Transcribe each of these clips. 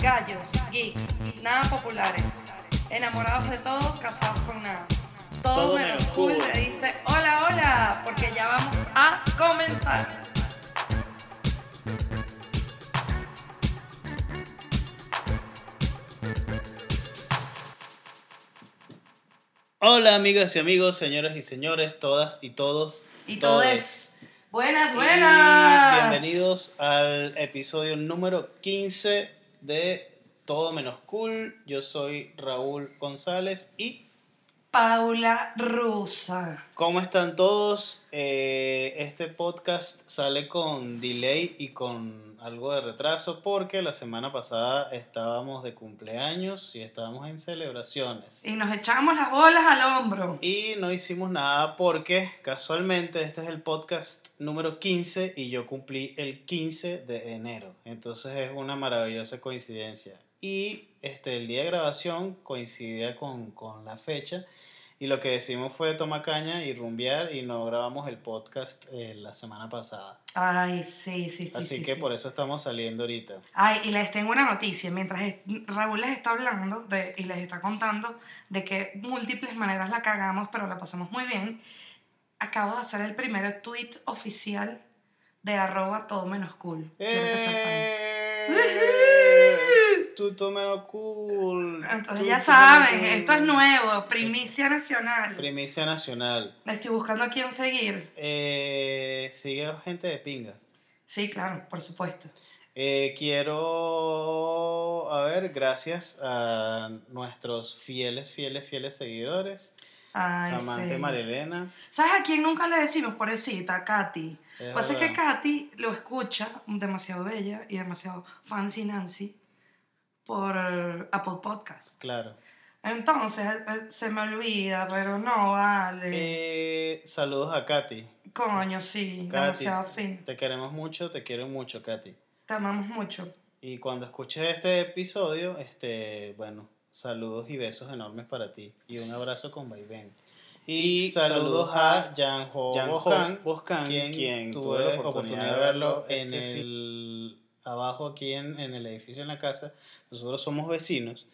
Gallos, geeks, nada populares. Enamorados de todo, casados con nada. Todo, Todo menos cool. le dice hola, hola, porque ya vamos a comenzar. Hola amigas y amigos, señoras y señores, todas y todos. Y todes. todes. Buenas, Y buenas. bienvenidos al episodio número 15 de Todo Menos Cool. Yo soy Raúl González y Paula Rusa. ¿cómo están todos? Eh, este podcast sale con delay y con algo de retraso porque la semana pasada estábamos de cumpleaños y estábamos en celebraciones. Y nos echamos las bolas al hombro. Y no hicimos nada porque casualmente este es el podcast número 15 y yo cumplí el 15 de enero. Entonces es una maravillosa coincidencia. Y este, el día de grabación coincidía con, con la fecha. Y lo que decimos fue tomar caña y rumbear y no grabamos el podcast eh, la semana pasada. Ay, sí, sí, sí. Así sí, que sí. por eso estamos saliendo ahorita. Ay, y les tengo una noticia. Mientras Raúl les está hablando de, y les está contando de que múltiples maneras la cagamos, pero la pasamos muy bien, acabo de hacer el primer tweet oficial de arroba todo menos cool. ¡Eh! Tú menos cool. Entonces tú ya tú saben, menos esto es cool. nuevo, primicia nacional. Primicia nacional. Estoy buscando a quién seguir. Eh, sigue gente de pinga. Sí, claro, por supuesto. Eh, quiero, a ver, gracias a nuestros fieles, fieles, fieles seguidores. Ay, Samantha sí. Marilena. ¿Sabes a quién nunca le decimos? Pobrecita, Katy. Lo que pasa es que. Katy lo escucha demasiado bella y demasiado fancy Nancy por Apple Podcast. Claro. Entonces eh, se me olvida, pero no vale. Eh, saludos a Katy. Coño, sí, Katy, demasiado fin. Te queremos mucho, te quiero mucho, Katy. Te amamos mucho. Y cuando escuches este episodio, este, bueno, saludos y besos enormes para ti. Y un abrazo con vaivén. Y saludos a Jan Ho Jan-Ho Boscan, quien, quien tuve la oportunidad de verlo en este el abajo aquí en, en el edificio en la casa. Nosotros somos vecinos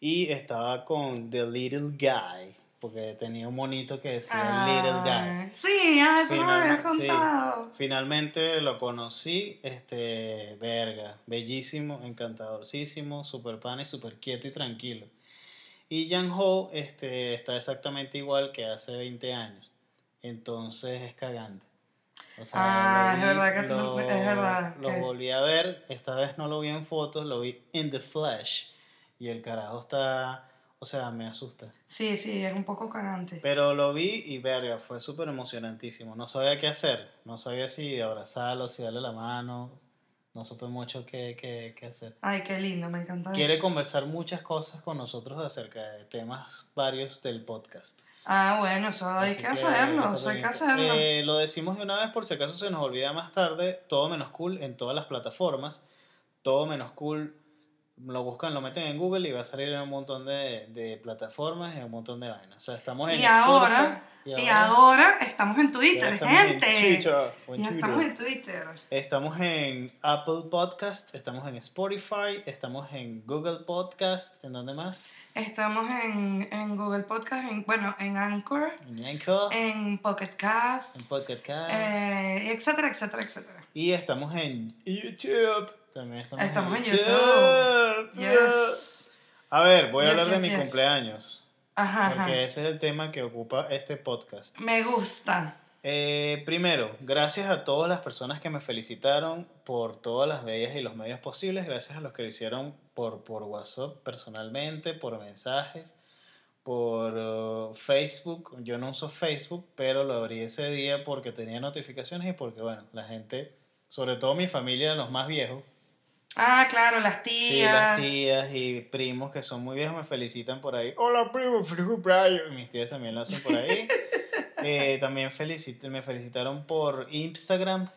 y estaba con The Little Guy, porque tenía un monito que decía Little Guy. Ay, Sí, ah, eso me había sí. contado. Finalmente lo conocí, este, verga, bellísimo, encantadorcísimo, super pana y super quieto y tranquilo. Y Jan Ho este, está exactamente igual que hace 20 años. Entonces es cagante. O Ah, lo es verdad que no- es verdad Lo que- volví a ver, esta vez no lo vi en fotos, lo vi in the flesh. Y el carajo está, o sea, me asusta. Sí, sí, es un poco cagante. Pero lo vi y verga, fue súper emocionantísimo. No sabía qué hacer. No sabía si abrazarlo, si darle la mano. No supe mucho qué, qué, qué hacer. Ay, qué lindo, me encanta Quiere eso. conversar muchas cosas con nosotros acerca de temas varios del podcast. Ah, bueno, eso hay Así que hacerlo, eso hay que hacerlo. Eh, lo decimos de una vez por si acaso se nos olvida más tarde. Todo menos cool en todas las plataformas. Todo menos cool. Lo buscan, lo meten en Google y va a salir en un montón de, de plataformas y un montón de vainas. O sea, estamos en Y ahora, y ahora estamos en Twitter, estamos en gente. Twitter, o en ya Twitter. estamos en Twitter. Estamos en Apple Podcast, estamos en Spotify, estamos en Google Podcast, ¿en dónde más? Estamos en, en Google Podcast, en, bueno, en Anchor, En Anchor, en Pocket Cast, en Podcast Cast. eh, etcétera, etcétera, etcétera. y estamos en YouTube. También estamos, Estamos en YouTube. Yes. A ver, voy a Yes, hablar de mi cumpleaños. Ajá, Porque ajá. ese es el tema que ocupa este podcast. Me gusta. Eh, primero, gracias a todas las personas que me felicitaron por todas las bellas y los medios posibles. Gracias a los que lo hicieron por, por WhatsApp personalmente, por mensajes, por uh, Facebook. Yo no uso Facebook, pero lo abrí ese día porque tenía notificaciones y porque, bueno, la gente, sobre todo mi familia, los más viejos, Ah, claro, las tías. Sí, las tías y primos que son muy viejos me felicitan por ahí. Hola, primo, feliz cumpleaños. Y Mis tías también lo hacen por ahí. Eh, también felicit me felicitaron por Instagram.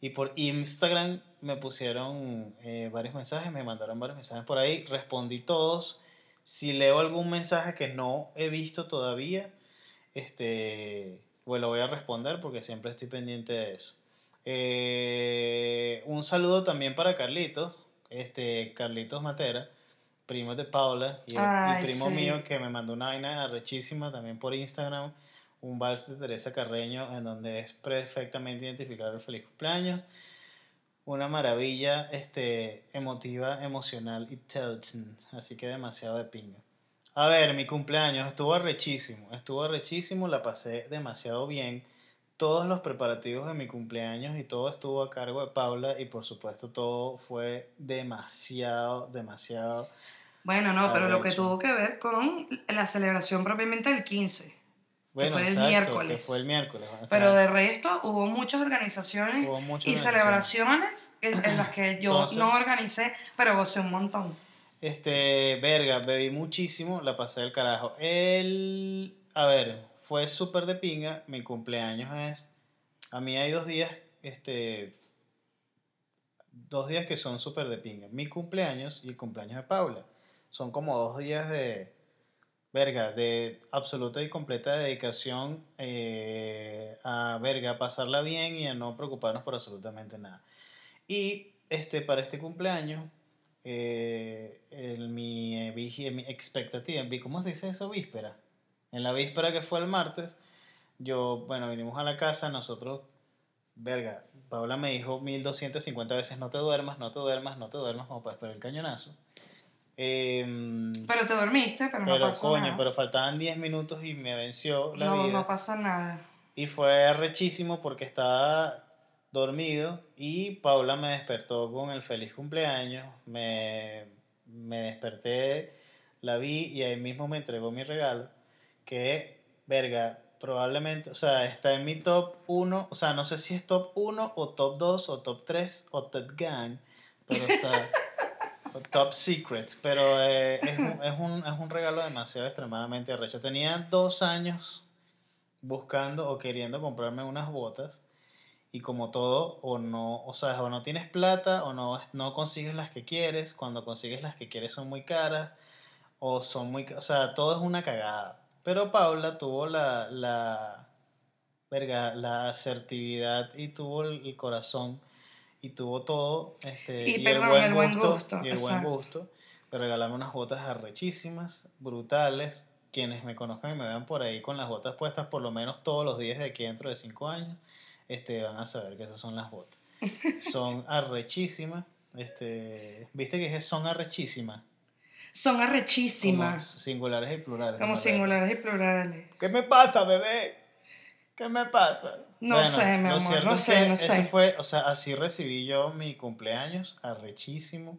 Y por Instagram me pusieron eh, varios mensajes, me mandaron varios mensajes por ahí. Respondí todos. Si leo algún mensaje que no he visto todavía, este, pues lo voy a responder porque siempre estoy pendiente de eso. Eh, un saludo también para Carlitos, este, Carlitos Matera, primo de Paula y, Ay, primo sí. mío que me mandó una vaina arrechísima también por Instagram, un vals de Teresa Carreño en donde es perfectamente identificado el feliz cumpleaños. Una maravilla este, emotiva, emocional y touching, así que demasiado de pinga. A ver, mi cumpleaños estuvo arrechísimo, estuvo arrechísimo, la pasé demasiado bien. Todos los preparativos de mi cumpleaños y todo estuvo a cargo de Paula y por supuesto todo fue demasiado, demasiado... Bueno, no, pero lo que tuvo que ver con la celebración propiamente del 15. Bueno, fue el miércoles. Que fue el miércoles. o sea, Pero de resto hubo muchas organizaciones hubo muchas y organizaciones. celebraciones en, en las que yo Entonces- no organicé, pero gocé un montón. Este, verga, bebí muchísimo, la pasé del carajo. El, a ver, fue súper de pinga, mi cumpleaños es, a mí hay dos días, este, dos días que son súper de pinga. Mi cumpleaños y el cumpleaños de Paula. Son como dos días de, verga, de absoluta y completa dedicación eh, a, verga, a pasarla bien y a no preocuparnos por absolutamente nada. Y este, para este cumpleaños, eh, en mi, eh, vigi- mi expectativa, ¿cómo se dice eso? Víspera. En la víspera que fue el martes, yo, bueno, vinimos a la casa, nosotros, verga, Paula me dijo 1250 veces, no te duermas, no te duermas, no te duermas, como para esperar el cañonazo. Em, Pero te dormiste, pero, pero no pasa coño, nada. pero faltaban 10 minutos y me venció la no, vida. no pasa nada. Y fue arrechísimo porque estaba dormido y Paula me despertó con el feliz cumpleaños. Me, me desperté, la vi y ahí mismo me entregó mi regalo. Que, verga, probablemente, o sea, está en mi top 1. O sea, no sé si es top 1 o top 2 o top 3 o top gang, pero está. top secrets, pero eh, es, un, es, un, es un regalo demasiado extremadamente arrecho. Tenía dos años buscando o queriendo comprarme unas botas y como todo o no o sea o no tienes plata o no no consigues las que quieres cuando consigues las que quieres son muy caras o son muy o sea todo es una cagada pero Paula tuvo la la verga la asertividad y tuvo el, el corazón y tuvo todo este Y, perdón, el buen gusto, y el buen gusto de regalarme unas botas arrechísimas brutales quienes me conozcan y me vean por ahí con las botas puestas por lo menos todos los días de aquí dentro de cinco años, este, van a saber que esas son las botas. Son arrechísimas. Este, ¿Viste que son arrechísimas? Son Como arrechísimas. singulares y plurales. Como singulares y plurales. ¿Qué me pasa, bebé? ¿Qué me pasa? No sé, mi amor, no sé, no eso sé. fue, o sea, así recibí yo mi cumpleaños, arrechísimo.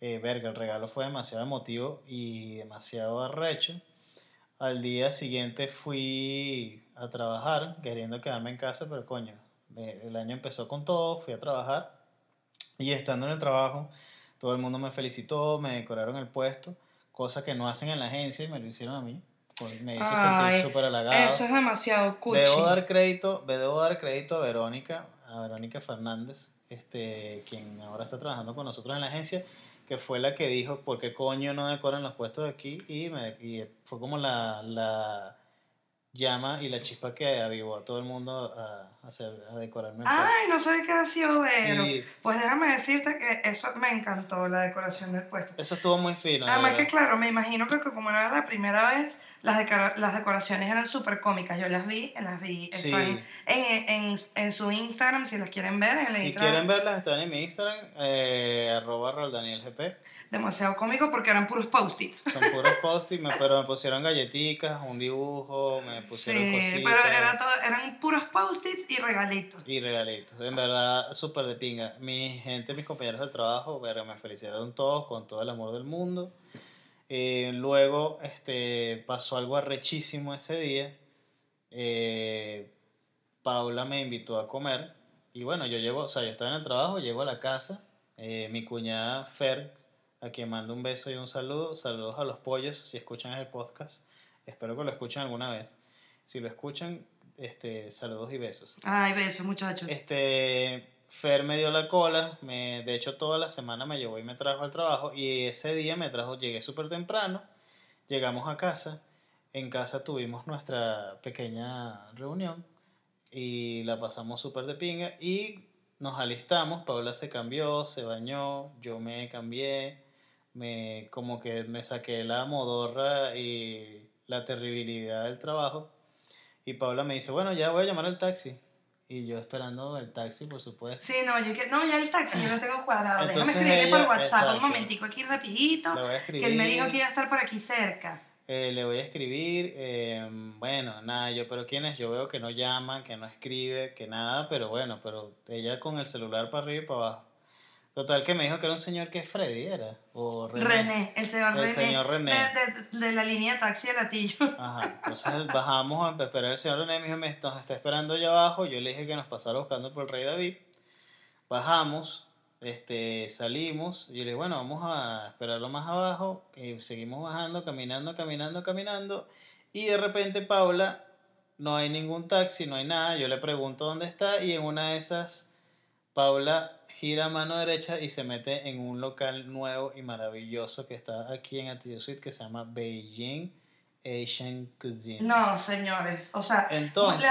Eh, verga, el regalo fue demasiado emotivo y demasiado arrecho. Al día siguiente fui a trabajar, queriendo quedarme en casa, pero coño, el año empezó con todo, fui a trabajar y estando en el trabajo, todo el mundo me felicitó, me decoraron el puesto, cosa que no hacen en la agencia y me lo hicieron a mí. pues, Me hizo Ay, sentir súper halagado. Eso es demasiado cuchi. Debo dar crédito, debo dar crédito a Verónica, a Verónica Fernández, este, quien ahora está trabajando con nosotros en la agencia, que fue la que dijo por qué coño no decoran los puestos aquí y, me, y fue como la, la llama y la chispa que avivó a todo el mundo a, hacer, a decorarme el puesto. Ay, no sé qué ha sido Vero. Sí. Pues déjame decirte que eso me encantó, la decoración del puesto. Eso estuvo muy fino. de Además que claro, me imagino que como no era la primera vez, las, decora- las decoraciones eran súper cómicas. Yo las vi, las vi, Sí. están en, en, en su Instagram, si las quieren ver. En el Si Instagram. quieren verlas, están en mi Instagram, eh, arroba roldanielgp. Demasiado cómico porque eran puros post-its. Son puros post-it, me- pero me pusieron galletitas, un dibujo, me pusieron Sí, cositas. pero era todo, eran puros post-its y regalitos. Y regalitos. En verdad, súper de pinga. Mi gente, mis compañeros del trabajo, me felicitaron todos con todo el amor del mundo. Eh, luego este, pasó algo arrechísimo ese día. Eh, Paula me invitó a comer. Y bueno, yo llego, o sea, yo estaba en el trabajo, llego a la casa. eh, mi cuñada Fer, a quien mando un beso y un saludo. Saludos a los pollos, si escuchan el podcast. Espero que lo escuchen alguna vez. Si lo escuchan, este, saludos y besos. Ay, besos, muchachos. Este, Fer me dio la cola, me, de hecho toda la semana me llevó y me trajo al trabajo y ese día me trajo, llegué súper temprano, llegamos a casa, en casa tuvimos nuestra pequeña reunión y la pasamos súper de pinga y nos alistamos, Paula se cambió, se bañó, yo me cambié, me como que me saqué la modorra y la terribilidad del trabajo y Paula me dice, bueno, ya voy a llamar al taxi. Y yo esperando el taxi, por supuesto. Sí, no, yo que, no, ya el taxi, yo lo tengo cuadrado. Déjame escribirle ella- por WhatsApp exacto. un momentico aquí rapidito, Le voy a que él me dijo escribir. que iba a estar por aquí cerca. Eh, le voy a escribir, eh, bueno, nada, yo, pero ¿quién es? Yo veo que no llama, que no escribe, que nada, pero bueno, pero ella con el celular para arriba y para abajo. Total que me dijo que era un señor que Freddy era, o René. René, el señor El René. señor René. De, de- de la línea de taxi de Latillo. Ajá, entonces bajamos a esperar al señor René, me dijo, me está, está esperando allá abajo, yo le dije que nos pasara buscando por el rey David, bajamos, este, salimos, yo le dije, bueno, vamos a esperarlo más abajo, y seguimos bajando, caminando, caminando, caminando, y de repente Paula, no hay ningún taxi, no hay nada, yo le pregunto dónde está, y en una de esas, Paula gira mano derecha y se mete en un local nuevo y maravilloso que está aquí en Atillo Suite que se llama Beijing Asian Cuisine. No, señores. O sea, Entonces-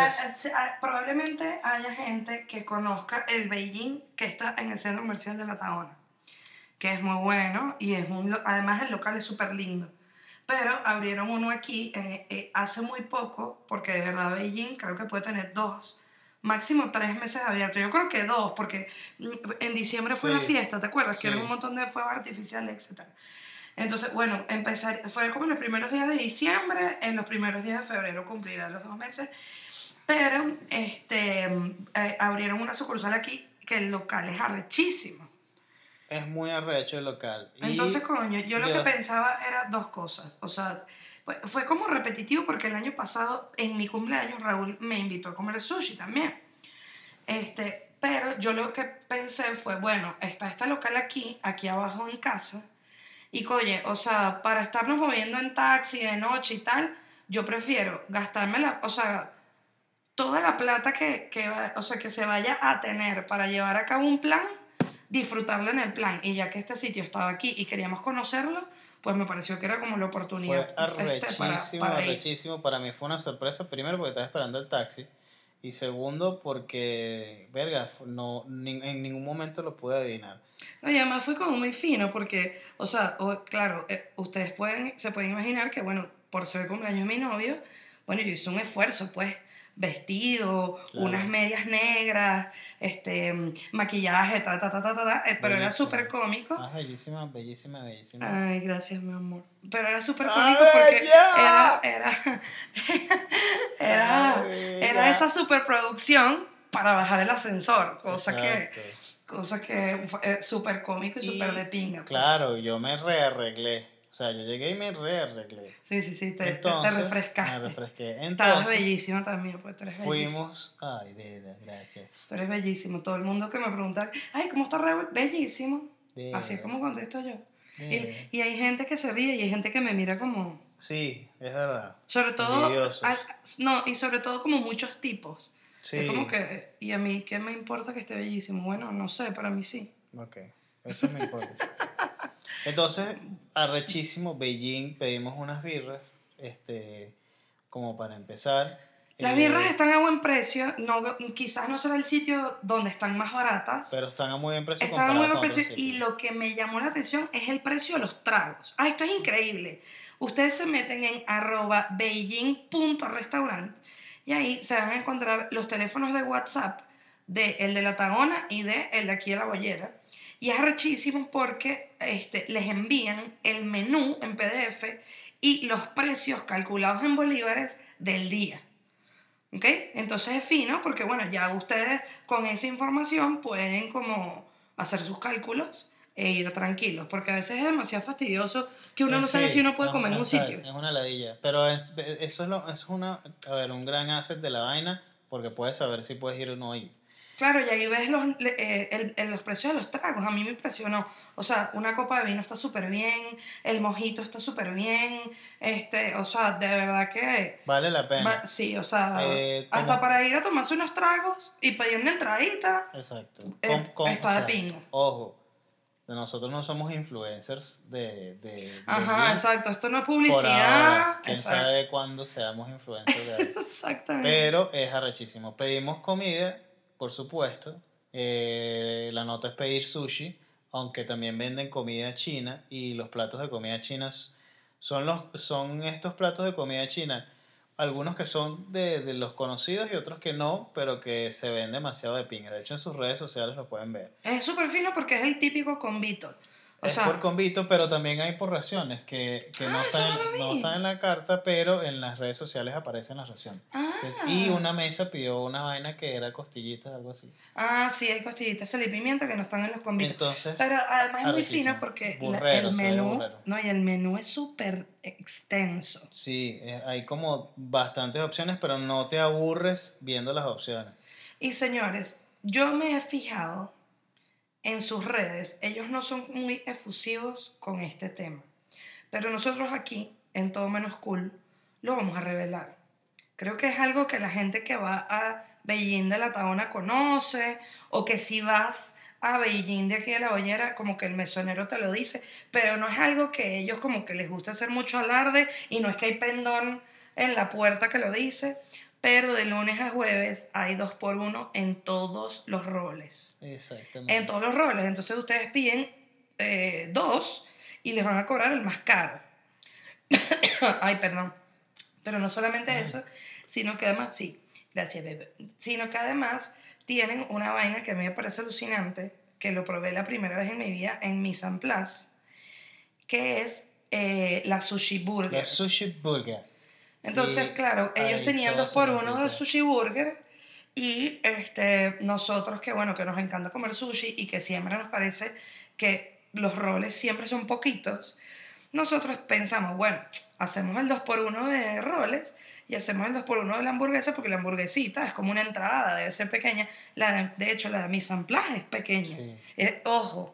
la- ah, probablemente haya gente que conozca el Beijing que está en el centro comercial de La Taona, que es muy bueno y es un, además el local es súper lindo. Pero abrieron uno aquí en- eh, hace muy poco, porque de verdad Beijing creo que puede tener dos, máximo tres meses abierto. Yo creo que dos, porque en diciembre fue Sí. la fiesta, ¿te acuerdas? Que Sí. era un montón de fuegos artificiales, etc. Entonces, bueno, empezar, fue como en los primeros días de diciembre, en los primeros días de febrero cumplirá los dos meses, pero este, eh, abrieron una sucursal aquí que el local es arrechísimo. Es muy arrecho el local. Y Entonces, coño, yo lo yo- que pensaba era dos cosas. O sea, fue, como repetitivo porque el año pasado, en mi cumpleaños, Raúl me invitó a comer sushi también. Este, pero yo lo que pensé fue, bueno, está este local aquí, aquí abajo en casa, y coye, o sea, para estarnos moviendo en taxi de noche y tal, yo prefiero gastarme la, o sea, toda la plata que, que, va- o sea, que se vaya a tener para llevar a cabo un plan, disfrutarla en el plan. Y ya que este sitio estaba aquí y queríamos conocerlo, pues me pareció que era como la Fue oportunidad este, arrechísimo, para, para ir. arrechísimo. Para mí fue una sorpresa, primero porque estaba esperando el taxi. Y segundo porque, verga, no, ni- en ningún momento lo pude adivinar. No, y además fue como muy fino porque, o sea, o- claro, eh, ustedes pueden, se pueden imaginar que, bueno, por ser el cumpleaños de mi novio, bueno, yo hice un esfuerzo, pues, vestido, Claro. unas medias negras, este, maquillaje, ta, ta, ta, ta, ta, ta, eh, pero era súper cómico. Ah, bellísima, bellísima, bellísima. Ay, gracias, mi amor. Pero era súper ¡Ay, cómico porque era, era, era, Ay, era ya. esa superproducción para bajar el ascensor, cosa que, cosa que fue eh, súper cómico y Y, súper de pinga. pues. Claro, yo me rearreglé. O sea, yo llegué y me rearreglé. Sí, sí, sí, te, te- te, Entonces, refrescaste. Me refresqué. Estabas Entonces, bellísimo también, pues tú eres bellísimo. fuimos. Ay, de gracias. Tú eres bellísimo. Todo el mundo que me pregunta, ay, ¿cómo está Raúl? Bellísimo. Así es como contesto yo. Y, y hay gente que se ríe y hay gente que me mira como... Sí, es verdad. Sobre todo... Al- no, y sobre todo como muchos tipos. Sí. Es como que... ¿Y a mí qué me importa que esté bellísimo? Bueno, no sé, para mí sí. Ok, eso me importa. Entonces, arrechísimo, Beijing, pedimos unas birras, este, como para empezar. Las Eh, birras están a buen precio. No, quizás no será el sitio donde están más baratas. Pero están a muy buen precio. Están a muy buen precio y lo que me llamó la atención es el precio de los tragos. Ah, esto es increíble. Ustedes se meten en arroba beijing.restaurant y ahí se van a encontrar los teléfonos de WhatsApp de el de la Tagona y de el de aquí de la Bollera. Y es rechísimo porque este, les envían el menú en PDF y los precios calculados en bolívares del día. ¿Ok? Entonces es fino porque, bueno, ya ustedes con esa información pueden como hacer sus cálculos e ir tranquilos, porque a veces es demasiado fastidioso que uno Eh, no sabe sí, si uno puede comer en un sitio. Es una ladilla. Pero es, eso es, lo, es una, a ver, un gran asset de la vaina porque puedes saber si puedes ir o no ir. Claro, y ahí ves los, eh, el- el- los precios de los tragos. A mí me impresionó. O sea, una copa de vino está súper bien, el mojito está súper bien. Este, o sea, de verdad que. Vale la pena. va- sí, o sea, Eh, hasta para ir a tomarse unos tragos y pedir una entradita. Exacto. Eh, Com- com- está de pinga. Ojo, nosotros no somos influencers de... de, Ajá, exacto. Esto no es publicidad. ahora. Quién Exacto. sabe cuándo seamos influencers de algo. Exactamente. Pero es arrechísimo. Pedimos comida, por supuesto. Eh, la nota es pedir sushi, aunque también venden comida china y los platos de comida china son, los, son estos platos de comida china. Algunos que son de, de los conocidos y otros que no, pero que se ven demasiado de pinga. De hecho, en sus redes sociales lo pueden ver. Es súper fino porque es el típico convito. O es sea, por convito, pero también hay por raciones que, que no, Ah, eso están, no no están en la carta, pero en las redes sociales aparecen las raciones. ah, Y una mesa pidió una vaina que era costillitas, algo así. ah, sí, hay costillitas, sal y pimienta que no están en los convitos. Entonces, Pero además es muy fino porque Burrero, el menú, no, y el menú es súper extenso. sí, eh, hay como bastantes opciones, pero no te aburres viendo las opciones. Y señores, yo me he fijado en sus redes, ellos no son muy efusivos con este tema, pero nosotros aquí, en Todo Menos Cool, lo vamos a revelar. Creo que es algo que la gente que va a Beijing de la Tabona conoce, o que si vas a Beijing de aquí de la Bollera, como que el mesonero te lo dice, pero no es algo que ellos como que les gusta hacer mucho alarde, y no es que hay pendón en la puerta que lo dice, pero de lunes a jueves hay dos por uno en todos los roles. Exactamente. En todos los roles. Entonces ustedes piden eh, dos y les van a cobrar el más caro. Ay, perdón. Pero no solamente eso, sino que además, sí, gracias, bebé. Sino que además tienen una vaina que a mí me parece alucinante, que lo probé la primera vez en mi vida en Mise en Place, que es eh, la sushi burger. La sushi burger. Entonces, Y claro, ellos tenían dos por uno de sushi burger y este, nosotros que bueno, que nos encanta comer sushi y que siempre nos parece que los roles siempre son poquitos, nosotros pensamos, bueno, hacemos el 2 por 1 de roles y hacemos el 2 por 1 de la hamburguesa porque la hamburguesita es como una entrada, debe ser pequeña. La de, de hecho, la de place es pequeña. Sí. Eh, ojo.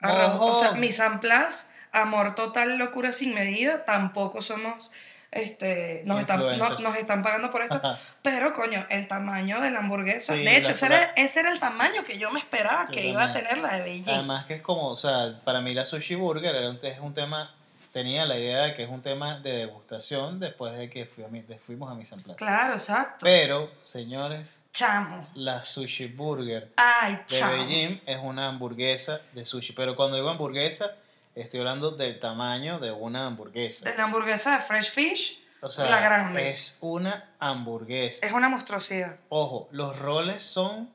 Arra- O sea, Ojo. en place, amor total, locura sin medida, tampoco somos, este, nos están, no- nos están pagando por esto, Ajá. pero coño, el tamaño de la hamburguesa, Sí, de hecho, la- ese, era, ese era el tamaño que yo me esperaba Yo que iba a tener la de Beijing. Además que es como, o sea, para mí la sushi burger era un, es un tema, tenía la idea de que es un tema de degustación después de que fui a mi- de- fuimos a mi San Plaza. claro, exacto. Pero, señores, chamo. la sushi burger Ay, de chamo. Beijing es una hamburguesa de sushi. Pero cuando digo hamburguesa, estoy hablando del tamaño de una hamburguesa. De la hamburguesa de Fresh Fish, O sea, la grande. es una hamburguesa. es una monstruosidad. Ojo, los roles son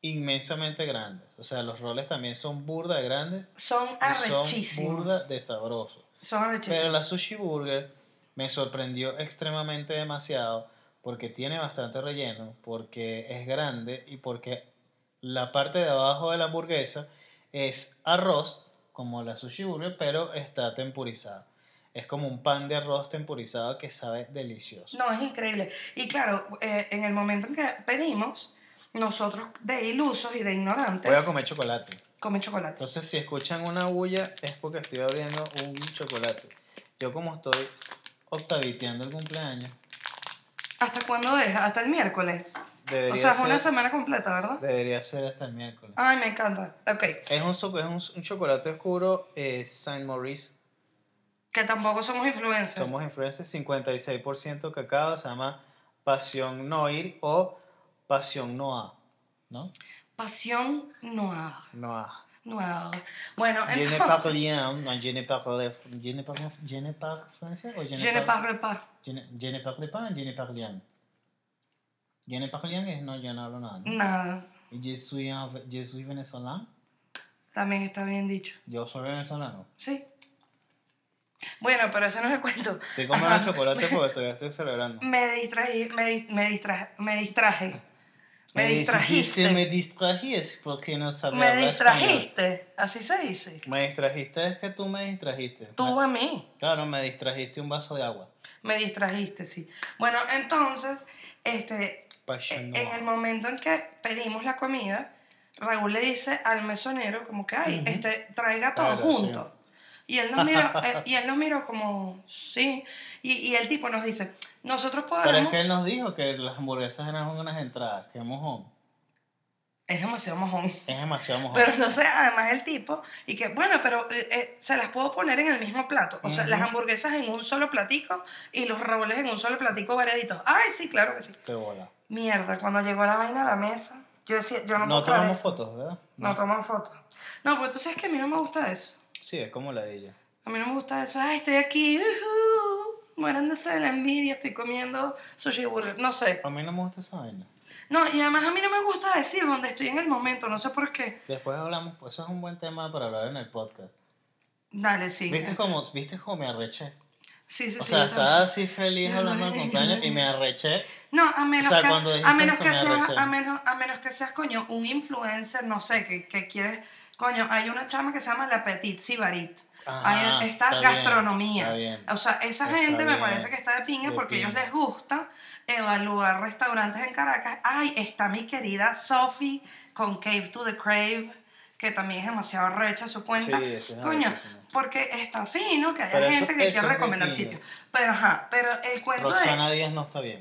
inmensamente grandes. O sea, los roles también son burda de grandes Son y son arrechísimos. burda de sabrosos. Son arrechísimos. Pero la sushi burger me sorprendió extremadamente demasiado porque tiene bastante relleno, porque es grande y porque la parte de abajo de la hamburguesa es arroz, como la sushi burger, pero está tempurizado. Es como un pan de arroz tempurizado que sabe delicioso. No, es increíble. Y claro, eh, en el momento en que pedimos, nosotros de ilusos y de ignorantes, Voy a comer chocolate. comen chocolate. Entonces, si escuchan una bulla, es porque estoy abriendo un chocolate. Yo, como estoy octaviteando el cumpleaños, ¿Hasta cuándo deja? Hasta el miércoles. Debería, O sea, es una semana completa, ¿verdad? debería ser hasta el miércoles. Ay, me encanta. Ok. Es un, es un, un chocolate oscuro eh, Saint Maurice. Que tampoco somos influencers. Somos influencers, 56% cacao, se llama Pasión Noir o Pasión Noir. ¿No? Pasión noir. Noir. Noir. Bueno, Je ne entonces... parle no, je ne parle, je ne parle, je ne parle français o je Je ne parle pas. Je ne, parle pas, je ne parle. Je ne parle rien es no, yo no hablo nada. ¿no? Nada. Y je suis venezolano. También está bien dicho. Yo soy venezolano. Sí. Bueno, pero ese no es el cuento. Estoy comiendo chocolate porque todavía estoy celebrando. Me distraí, me, me distraje, me distraje. Me si distrajiste. me distrajes porque no sabía Me hablar español. distrajiste, así se dice. Me distrajiste es que tú me distrajiste. Tú Me- a mí. claro, me distrajiste un vaso de agua. Me distrajiste, sí. Bueno, entonces, este, En el momento en que pedimos la comida, Raúl le dice al mesonero como que, ay, este, traiga todo junto. Y él nos miró, él- y él nos miró como, sí. Y, y el tipo nos dice, nosotros podemos... Pero es que él nos dijo que las hamburguesas eran unas entradas. Que mojón. Es demasiado mojón. Es demasiado mojón. Pero no sé, además el tipo, y que bueno, pero eh, eh, se las puedo poner en el mismo plato. O sea, las hamburguesas en un solo platico y los raboles en un solo platico variaditos. Ay, sí, claro que sí. Qué bola. Mierda, cuando llegó la vaina a la mesa, yo decía, yo no, No tomamos esto. fotos, ¿verdad? No toman fotos. No, porque tú sabes que a mí no me gusta eso. Sí, es como la de ella. A mí no me gusta eso. Ay, estoy aquí. ujú, Muéranse de la envidia, estoy comiendo sushi burger. No sé. A mí no me gusta esa vaina. No, y además a mí no me gusta decir dónde estoy en el momento. No sé por qué. Después hablamos, pues eso es un buen tema para hablar en el podcast. Dale, sí. ¿Viste cómo, ¿viste cómo me arreché? Sí, sí, O sí. sea, estaba así feliz hablando del cumpleaños y me arreché. No, a menos O sea, que, a menos eso que me seas, a menos, a menos que seas, coño, un influencer, no sé, que, que quieres, coño, hay una chama que se llama La Petit Sibarit. Ajá, Hay esta está bien, gastronomía. está bien. O sea, esa gente me bien, parece que está de pinga de porque a ellos les gusta evaluar restaurantes en Caracas. Ay, está mi querida Sophie con Cave to the Crave, que también es demasiado recha su cuenta. Sí, eso es Coño, porque está fino que haya Pero eso- gente que quiera recomendar sitios. Pero ajá, pero el cuento de... Roxana Díaz no está bien.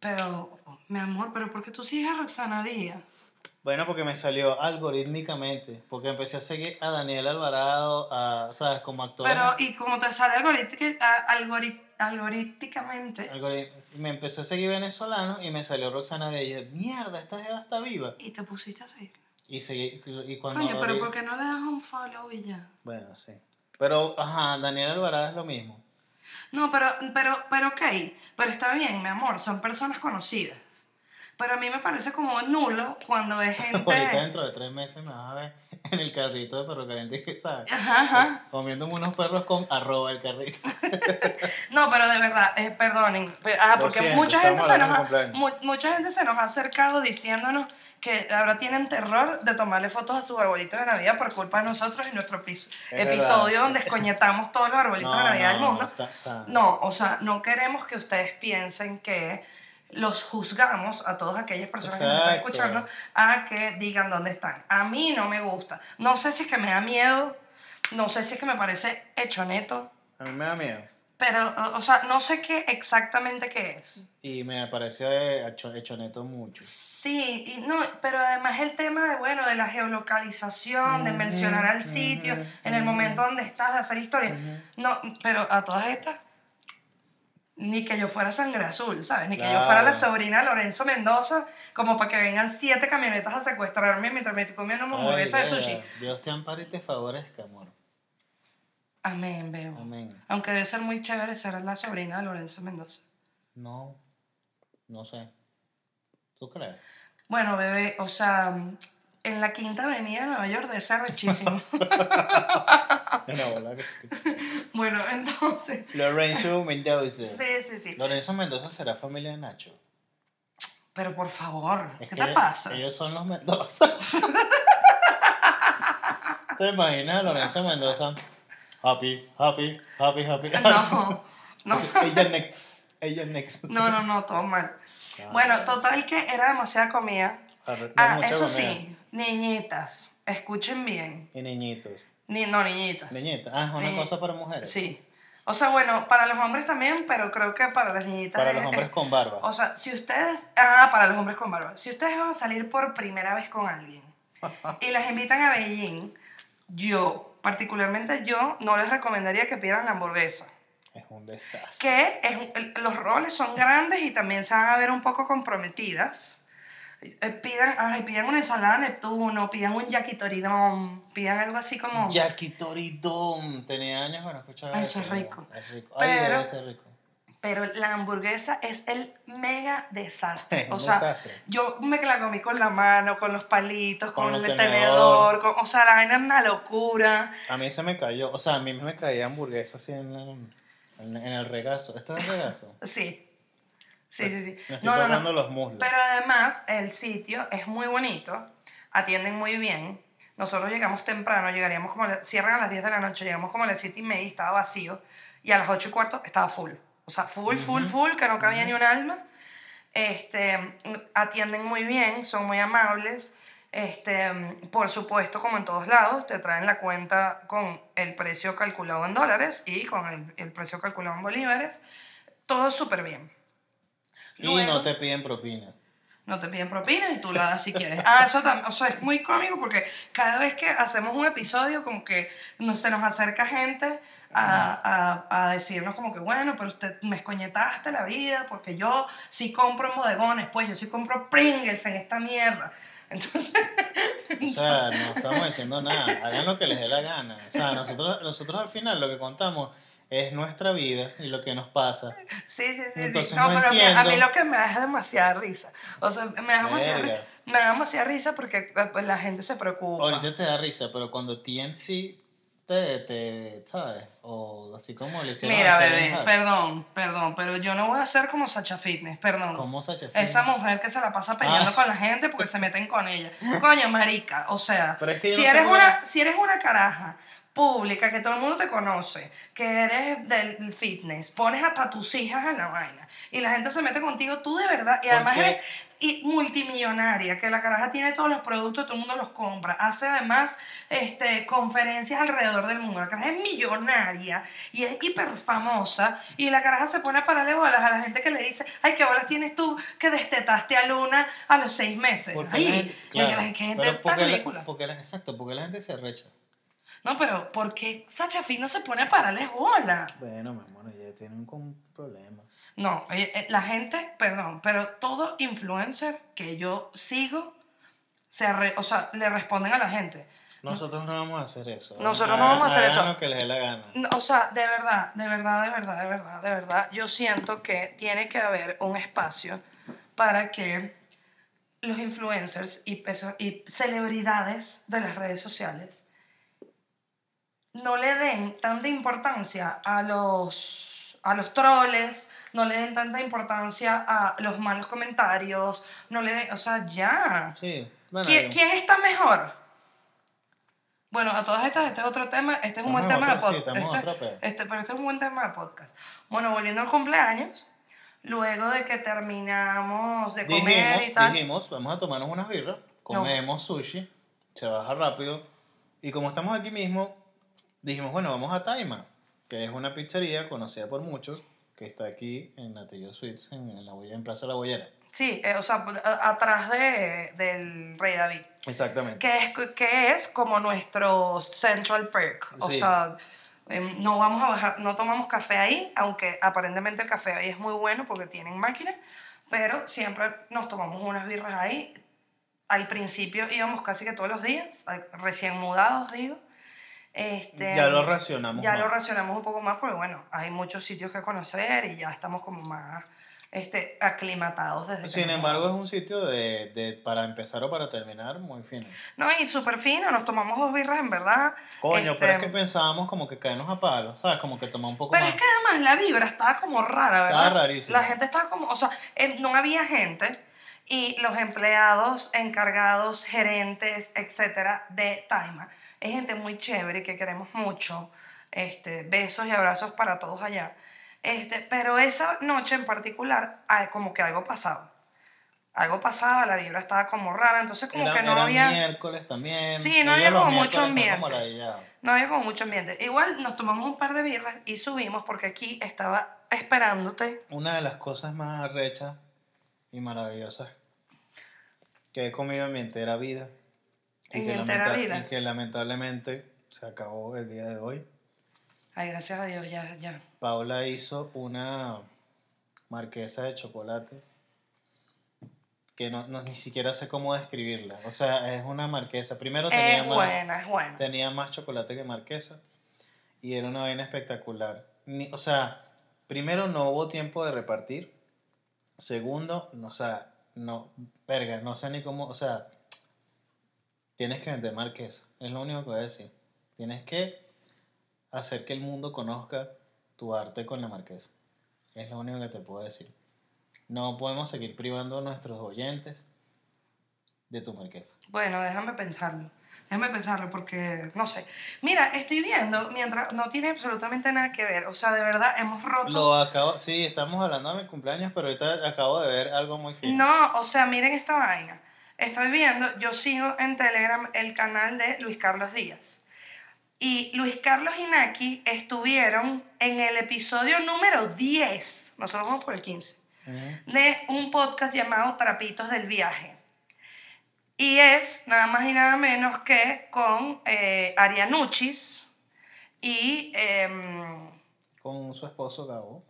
Pero, mi amor, ¿pero por qué tú sigues a Roxana Díaz? Bueno, porque me salió algorítmicamente. Porque empecé a seguir a Daniel Alvarado, a, ¿sabes? Como actor. Pero, y como te sale algorítmicamente, Algorit- Me empecé a seguir venezolano y me salió Roxana Díaz. Y yo, mierda, esta jeva está viva. y te pusiste a seguir. Y y cuando Coño, pero ¿por qué no le das un follow y ya? Bueno, sí. Pero, ajá, Daniel Alvarado es lo mismo. No, pero, pero, pero ok, pero está bien, mi amor, son personas conocidas. Pero a mí me parece como nulo cuando es Ahorita gente... dentro de tres meses me vas a ver en el carrito de perro caliente, ¿sabes? Ajá, ajá. Comiéndome unos perros con arroba el carrito. No, pero de verdad, eh, perdonen. pe- Ah, porque siento, mucha gente, se nos ha, mu- mucha gente se nos ha acercado diciéndonos que ahora tienen terror de tomarle fotos a sus arbolitos de Navidad por culpa de nosotros y nuestro episo- Es episodio verdad. donde escoñetamos todos los arbolitos de Navidad del mundo. está- está- No, o sea, no queremos que ustedes piensen que los juzgamos a todas aquellas personas que nos están escuchando a que digan dónde están. A mí no me gusta. No sé si es que me da miedo, no sé si es que me parece hecho neto, A mí me da miedo. pero, o sea, no sé qué exactamente qué es. Y me parece hecho, hecho neto mucho. Sí, y no, pero además el tema de, bueno, de la geolocalización, de mencionar al sitio, en el momento donde estás, de hacer historia. No, pero a todas estas, ni que yo fuera sangre azul, ¿sabes? Ni que yo fuera la sobrina de Lorenzo Mendoza, como para que vengan siete camionetas a secuestrarme mientras me estoy comiendo una hamburguesa de sushi. Dios, Dios te ampare y te favorezca, amor. Amén, veo. Amén. Aunque debe ser muy chévere ser la sobrina de Lorenzo Mendoza. No, no sé. ¿Tú crees? Bueno, bebé, o sea, en la quinta avenida de Nueva York debe ser rechísimo. Bueno, entonces, Lorenzo Mendoza. sí, sí, sí. Lorenzo Mendoza será familia de Nacho. Pero por favor, Es ¿qué te pasa? Ellos son los Mendoza. ¿Te imaginas a Lorenzo Mendoza? Happy, happy, happy, happy. No, no, Ella next. Ella next. no, no, no, todo mal. Ah, Bueno, total que era demasiada comida. Ah, eso comida. sí, niñitas, escuchen bien. Y niñitos. Ni, no, niñitas. Niñitas. Ah, es una Niñi- cosa para mujeres. Sí. O sea, bueno, para los hombres también, pero creo que para las niñitas. Para es- los hombres es- con barba. O sea, si ustedes. Ah, para los hombres con barba. Si ustedes van a salir por primera vez con alguien y las invitan a Beijing, yo, particularmente yo, no les recomendaría que pidan la hamburguesa. Es un desastre. Que es, los roles son grandes y también se van a ver un poco comprometidas. Eh, Pidan, ay, pidan una ensalada Neptuno, pidan un yakitoridón, pidan algo así como... Yakitori-don. Tenía años bueno escuchar Ah, eso es rico. Es rico. Ay, Pero- debe ser rico. Pero la hamburguesa es el mega desastre. Es O sea, desastre. yo me la comí con la mano, con los palitos, con, Con el el tenedor. tenedor. con- o sea, la vaina es una locura. A mí se me cayó. O sea, a mí me caía hamburguesa así en, la- en, en el regazo. ¿Esto es el regazo? Sí. Sí, sí, sí. Me estoy No, no, tocando no. los muslos. Pero además, el sitio es muy bonito, atienden muy bien. Nosotros llegamos temprano, llegaríamos como, la- cierran a las 10 de la noche, llegamos como a las 7 y media y estaba vacío. Y a las 8 y cuarto estaba full. O sea, full, full, full, que no cabía ni un alma. Este, atienden muy bien, son muy amables. Este, por supuesto, como en todos lados, te traen la cuenta con el precio calculado en dólares y con el, el precio calculado en bolívares. Todo súper bien. Y Luego- no te piden propina. no te piden propina y tú la das si quieres. Ah, eso también, o sea, es muy cómico porque cada vez que hacemos un episodio, como que no, se nos acerca gente a, a, a decirnos como que, bueno, pero usted me escoñetaste la vida porque yo sí compro en bodegones, pues yo sí compro Pringles en esta mierda. Entonces, O sea, no estamos diciendo nada. Hagan lo que les dé la gana. O sea, nosotros, nosotros al final lo que contamos es nuestra vida y lo que nos pasa. sí, sí, sí. sí. Entonces No, no pero a mí- a mí entiendo. lo que me da es demasiada risa. O sea, me da demasiada, me da demasiada risa porque eh, pues, la gente se preocupa. Ahorita te da risa, pero cuando TMC te, te ¿sabes? O así como le hicieron Mira, bebé, perdón, perdón, pero yo no voy a ser como Sacha Fitness, perdón. ¿Cómo Sacha Esa Fitness? mujer que se la pasa peleando Ah. con la gente porque se meten con ella. Coño, marica, o sea, Pero es que yo si, no eres una, si eres una caraja pública, que todo el mundo te conoce, que eres del fitness, pones hasta tus hijas en la vaina y la gente se mete contigo, tú de verdad, y ¿Por además eres y multimillonaria, que la caraja tiene todos los productos, todo el mundo los compra, hace además este, conferencias alrededor del mundo, la caraja es millonaria y es hiper famosa y la caraja se pone a pararle bolas a la gente que le dice, ay, qué bolas tienes tú que destetaste a Luna a los seis meses. Porque Ay, la gente- la- claro, la gente pero tan porque la- ridícula. porque la- exacto, porque la gente se recha. No, pero ¿por qué Sacha Fitness no se pone a pararles bolas? Bueno, mi amor, ya tiene un, problema. No, eh, la gente, perdón, pero todo influencer que yo sigo, se arre- o sea, le responden a la gente. Nosotros no vamos a hacer eso. Nosotros no vamos a hacer eso. lo que les dé la gana. No, O sea, de verdad, de verdad, de verdad, de verdad, de verdad, yo siento que tiene que haber un espacio para que los influencers y, peso- y celebridades de las redes sociales no le den tanta importancia a los, a los troles, no le den tanta importancia a los malos comentarios, no le den, o sea, ya. Sí, bueno. ¿Quién, yo- quién está mejor? Bueno, a todas estas, este es otro tema, este es un buen Estamos tema de otro- sí, podcast. en este, este- pero este es un buen tema de podcast. Bueno, volviendo al cumpleaños, luego de que terminamos de comer dijimos, y tal. dijimos, vamos a tomarnos unas birras, comemos sushi, se baja rápido. Y como estamos aquí mismo, dijimos, bueno, vamos a Taima, que es una pizzería conocida por muchos, que está aquí en Natillo Suites, en, la, Boya- en Plaza La Boyera. Sí, eh, o sea, a- atrás de, del Rey David. Exactamente. Que es, que es como nuestro Central Perk. O Sí. sea, em, no vamos a bajar, no tomamos café ahí, aunque aparentemente el café ahí es muy bueno porque tienen máquinas, pero siempre nos tomamos unas birras ahí. Al principio íbamos casi que todos los días, recién mudados, digo. Este, Ya lo racionamos. ya más. lo racionamos un poco más porque, bueno, hay muchos sitios que conocer y ya estamos como más este, aclimatados desde Sin embargo, es un sitio de, de- para empezar o para terminar muy fino. No, y súper fino, nos tomamos dos birras en verdad. Coño, pero es Este, que pensábamos como que caernos a palos, ¿sabes? Como que tomar un poco Pero más. es que además la vibra estaba como rara, ¿verdad? Estaba rarísima. La gente estaba como, o sea, no había gente y los empleados, encargados, gerentes, etcétera, de Taima, es gente muy chévere que queremos mucho. Este, besos y abrazos para todos allá. Este, pero esa noche en particular, como que algo pasaba. Algo pasaba, la vibra estaba como rara, entonces como era, que no era había... miércoles también. Sí, no había como mucho como ambiente. ladillados. No había como mucho ambiente. Igual nos tomamos un par de birras y subimos porque aquí estaba esperándote. Una de las cosas más arrechas y maravillosas que he comido en mi entera vida. Y En mi entera vida. Y que lamentablemente se acabó el día de hoy. Ay, gracias a Dios, ya, ya. Paula hizo una marquesa de chocolate que no, no- ni siquiera sé cómo describirla. O sea, es una marquesa. Primero tenía Es más, buena, es buena. tenía más chocolate que marquesa y era una vaina espectacular. Ni- o sea, primero no hubo tiempo de repartir. Segundo, no, o sea, no, verga, no sé ni cómo, o sea, tienes que vender marquesa, es lo único que voy a decir. Tienes que hacer que el mundo conozca tu arte con la marquesa. Es lo único que te puedo decir. No podemos seguir privando a nuestros oyentes de tu marquesa. Bueno, déjame pensarlo. Déjame pensarlo porque, no sé. Mira, estoy viendo, mientras no tiene absolutamente nada que ver. O sea, de verdad, hemos roto. Lo acabo, sí, estamos hablando de mi cumpleaños, pero ahorita acabo de ver algo muy fino. No, o sea, miren esta vaina. Estoy viendo, yo sigo en Telegram el canal de Luis Carlos Díaz. Y Luis Carlos y Naki estuvieron en el episodio número 10. Nosotros vamos por el 15. Ujú. de un podcast llamado Trapitos del Viaje. Y es nada más y nada menos que con eh, Arianuchis y em, Con su esposo Gabo.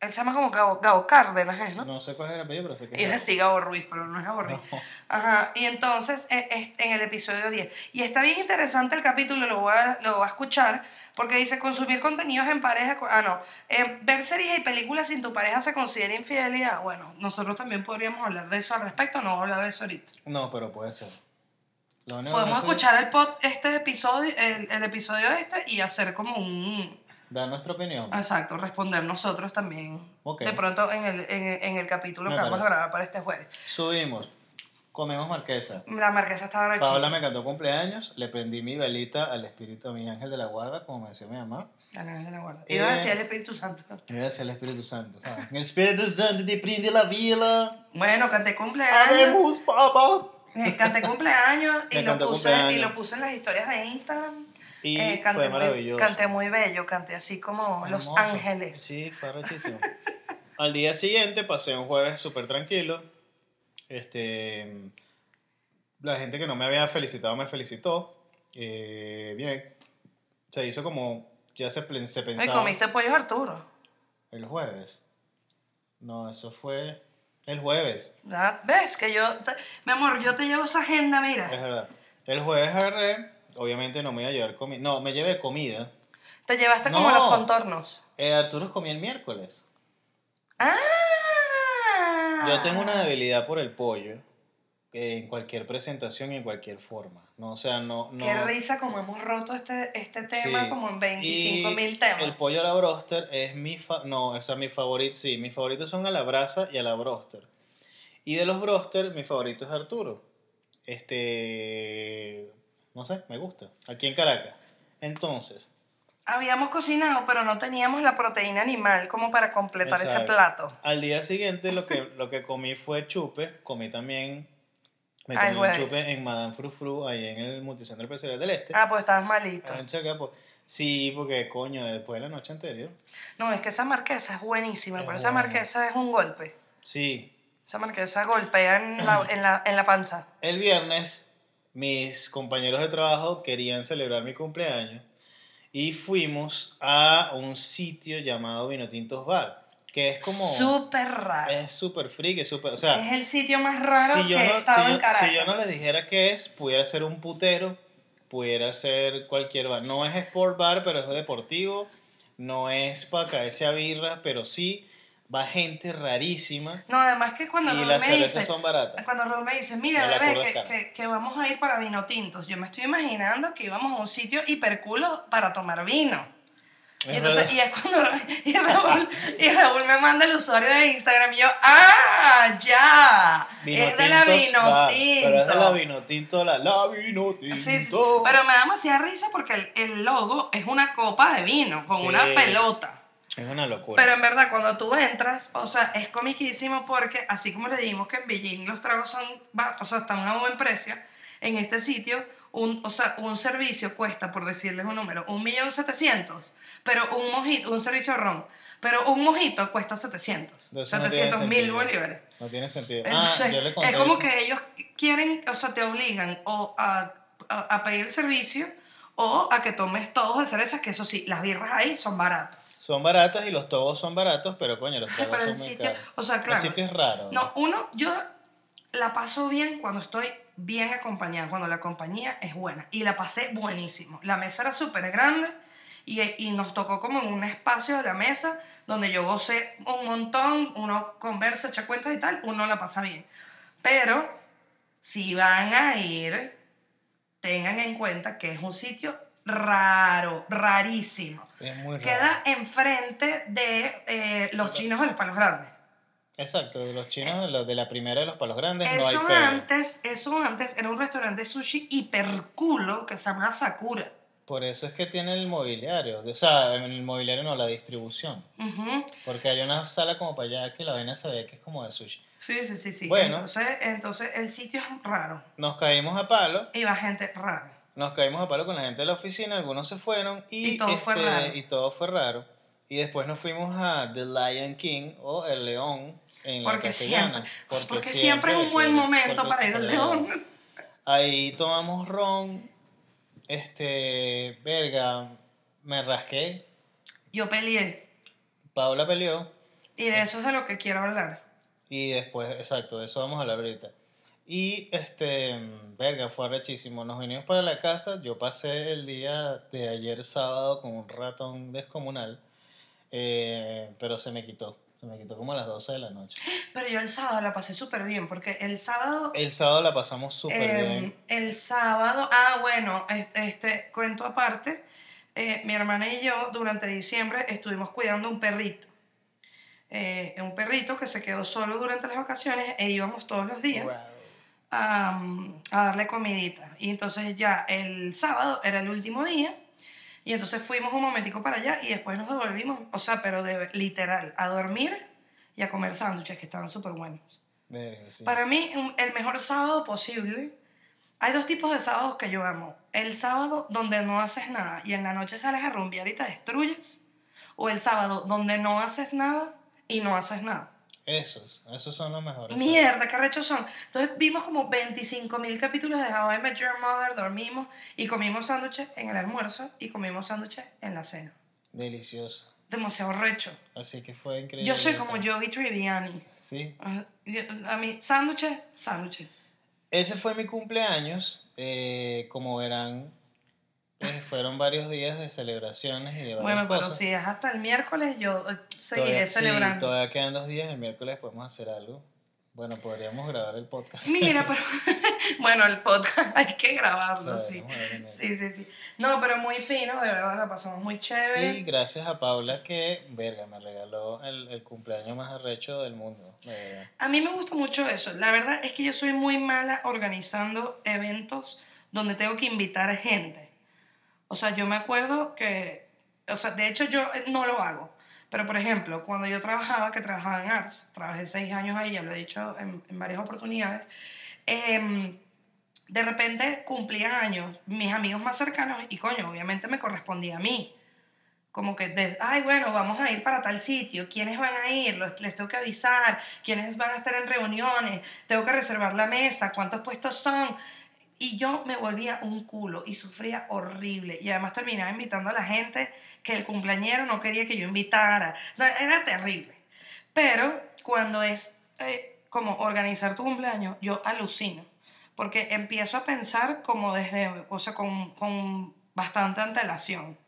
Él se llama como Gabo, Gabo Cárdenas, ¿es, ¿no? No sé cuál es el apellido, pero sé que Y es así Gabo Ruiz, pero no es Gabo Ruiz. No. Ajá, y entonces e- es- en el episodio 10. Y está bien interesante el capítulo, lo voy a, lo voy a escuchar, porque dice consumir contenidos en pareja. Ah, no. eh, ver series y películas sin tu pareja se considera infidelidad. Bueno, nosotros también podríamos hablar de eso al respecto, no voy a hablar de eso ahorita. No, pero puede ser. Podemos escuchar el pod, este episodio, el, el episodio este y hacer como un. Dar nuestra opinión. Exacto, responder nosotros también. Ok. De pronto en el, en, en el capítulo Me que vamos a parece. grabar para este jueves. Subimos. Comemos marquesa. La marquesa estaba Paola rechísima. me cantó cumpleaños. Le prendí mi velita al espíritu, a mi ángel de la guarda, como me decía mi mamá. La ángel de la guarda. Eh, Iba a decir el Espíritu Santo. Gracias al Espíritu Santo. Ah, El Espíritu Santo te prende la vela. Bueno, canté cumpleaños. Habemos, papá. eh, Canté cumpleaños y lo, puse, cumpleaños. y lo puse en las historias de Instagram. Y Eh, canté fue muy- maravilloso. Canté muy bello, canté así como Los Hermoso. Ángeles. Sí, fue rechísimo. Al día siguiente pasé un jueves súper tranquilo. Este, la gente que no me había felicitado me felicitó. Eh, bien. Se hizo como, ya se, se Y pensaba. comiste pollo Arturo. El jueves. No, eso fue el jueves. ¿verdad? ¿Ves? Que yo, te- mi amor, yo te llevo esa agenda, Es mira. verdad. El jueves agarré, obviamente no me iba a llevar comida. No, me llevé comida. Te llevaste como los contornos. Eh, Arturo comía el miércoles. ¡Ah! Yo tengo una debilidad por el pollo. eh, En cualquier presentación y en cualquier forma. No, o sea, no. no Qué risa como hemos roto este, este tema Sí. como en 25 Y mil temas. El pollo a la broster es mi fa no, o sea, mi favorito, sí, mis favoritos son a la brasa y a la broster. Y de los broster, mi favorito es Arturo. Este, no sé, me gusta. Aquí en Caracas. Entonces, Habíamos cocinado, pero no teníamos la proteína animal como para completar ese plato. al día siguiente lo que, lo que comí fue chupe. Comí también, me Ay, comí un chupe en Madame Frufru, ahí en el Multicentro Empresarial del Este. Ah, pues estabas malito. Ah, chaca, pues, Sí, porque coño, después de la noche anterior. No, es que esa marquesa es buenísima, Es pero esa buena. marquesa es un golpe. Sí, Esa marquesa golpea en la, en la, en la panza. El viernes mis compañeros de trabajo querían celebrar mi cumpleaños y fuimos a un sitio llamado Vinotintos Bar, que es como... Súper raro. Es súper freak, es súper... O sea, es el sitio más raro si yo, que no, he estado si, en yo, Caracas. si yo no les dijera qué es, pudiera ser un putero, pudiera ser cualquier bar. No es sport bar, pero es deportivo. No es para caerse a birra, pero sí va gente rarísima No, además que cuando y Raúl las me dice, son baratas. cuando Raúl me dice, mira, No, bebé, que, que, que vamos a ir para vino tintos, yo me estoy imaginando que íbamos a un sitio hiperculo para tomar vino. Y, Es entonces, y es cuando y Raúl, y Raúl me manda el usuario de Instagram y yo, ¡ah! ¡Ya! es de la Vinotintos vino Bar, tinto. Pero es de la vino tinto, la, la vino tinto. Sí, sí, pero me da demasiada risa porque el, el logo es una copa de vino con Sí. una pelota. Es una locura. Pero en verdad, cuando tú entras, o sea, es comiquísimo porque así como le dijimos que en Beijing los tragos son, o sea, están a un buen precio, en este sitio, un, o sea, un servicio cuesta, por decirles un número, un millón setecientos, pero un mojito, un servicio ron, pero un mojito cuesta 700, Entonces no tiene 700 mil sentido. bolívares. no tiene sentido. Entonces, ah, yo le conté es como eso. que ellos quieren, o sea, te obligan o a, a, a pedir el servicio o a que tomes todos de cerezas, que eso sí, las birras ahí son baratas. Son baratas y los tobos son baratos, pero coño, los tragos pero son el muy sitio, caros. o sea, El claro. sitio es raro. No, uno, yo la paso bien cuando estoy bien acompañada, cuando la compañía es buena. Y la pasé buenísimo. La mesa era súper grande y, y nos tocó como en un espacio de la mesa donde yo gocé un montón, uno conversa, echa cuentos y tal, uno la pasa bien. Pero si van a ir, tengan en cuenta que es un sitio raro, rarísimo. Es muy raro. Queda enfrente de eh, los chinos de los palos grandes. Exacto, de los chinos, de, los de la primera de los palos grandes, no hay Eso antes, eso antes era un restaurante de sushi hiperculo que se llama Sakura. Por eso es que tiene el mobiliario. O sea, en el mobiliario no, la distribución. Porque hay una sala como para allá que la vaina se ve que es como de sushi. Sí, sí, sí, sí. Bueno. Entonces, entonces el sitio es raro. Nos caímos a palo. Iba gente rara. Nos caímos a palo con la gente de la oficina, algunos se fueron y, este, Y todo fue raro. y todo fue raro. Y después nos fuimos a The Lion King o El León. en la Porque castellana. siempre, porque, siempre es un buen momento para ir al siempre- León. Ahí tomamos ron, este, verga, me rasqué, Yo peleé. Paula peleó Y de eso es de lo que quiero hablar. y después, exacto, de eso vamos a hablar ahorita. Y este, verga, fue rechísimo. Nos vinimos para la casa. Yo pasé el día de ayer sábado con un ratón descomunal, eh, pero se me quitó. Se me quitó como a las 12 de la noche. Pero yo el sábado la pasé súper bien, porque el sábado... El sábado la pasamos súper em, bien. el sábado... Ah, bueno, este, este cuento aparte. eh, mi hermana y yo durante diciembre estuvimos cuidando un perrito. Eh, un perrito que se quedó solo durante las vacaciones e íbamos todos los días. Wow. a, a darle comidita. Y entonces ya el sábado era el último día. Y entonces fuimos un momentico para allá y después nos devolvimos. O sea, pero de literal, a dormir y a comer sándwiches que estaban súper buenos. Sí. Para mí, un- el mejor sábado posible. Hay dos tipos de sábados que yo amo. El sábado donde no haces nada y en la noche sales a rumbear y te destruyes. O el sábado donde no haces nada y no haces nada. Esos, esos son los mejores. Mierda, qué rechos son. Entonces vimos como 25 mil capítulos de How I Met Your Mother, dormimos y comimos sándwiches en el almuerzo y comimos sándwiches en la cena. Delicioso. Demasiado recho. Así que fue increíble. Yo soy como Joey Triviani. Sí. Yo- A mí, sándwiches, sándwiches. Ese fue mi cumpleaños. eh, como verán, eh, fueron varios días de celebraciones y de Bueno, pero cosas. si es hasta el miércoles, yo eh, seguiré Todavía- sí, celebrando. todavía quedan dos días. El miércoles podemos hacer algo. Bueno, podríamos grabar el podcast. Mira, pero bueno, el podcast hay que O grabarlo, sea, sí. Sí, sí, sí. No, pero muy fino, de verdad, la pasamos muy chévere. Y gracias a Paula que, verga, me regaló el, el cumpleaños más arrecho del mundo. A mí me gusta mucho eso. La verdad es que yo soy muy mala organizando eventos donde tengo que invitar gente. O sea, yo me acuerdo que, o sea, de hecho yo eh, no lo hago. Pero, por ejemplo, cuando yo trabajaba, que trabajaba en ARS, trabajé seis años ahí, ya lo he dicho en, en varias oportunidades, em, de repente cumplían años mis amigos más cercanos y, coño, obviamente me correspondía a mí como que, de, ay, bueno, vamos a ir para tal sitio, ¿quiénes van a ir? Les tengo que avisar, ¿quiénes van a estar en reuniones? Tengo que reservar la mesa, ¿cuántos puestos son? Y yo me volvía un culo y sufría horrible. Y además terminaba invitando a la gente que el cumpleañero no quería que yo invitara. No, era terrible. Pero cuando es eh, como organizar tu cumpleaños, yo alucino. Porque empiezo a pensar como desde, o sea, con, con bastante antelación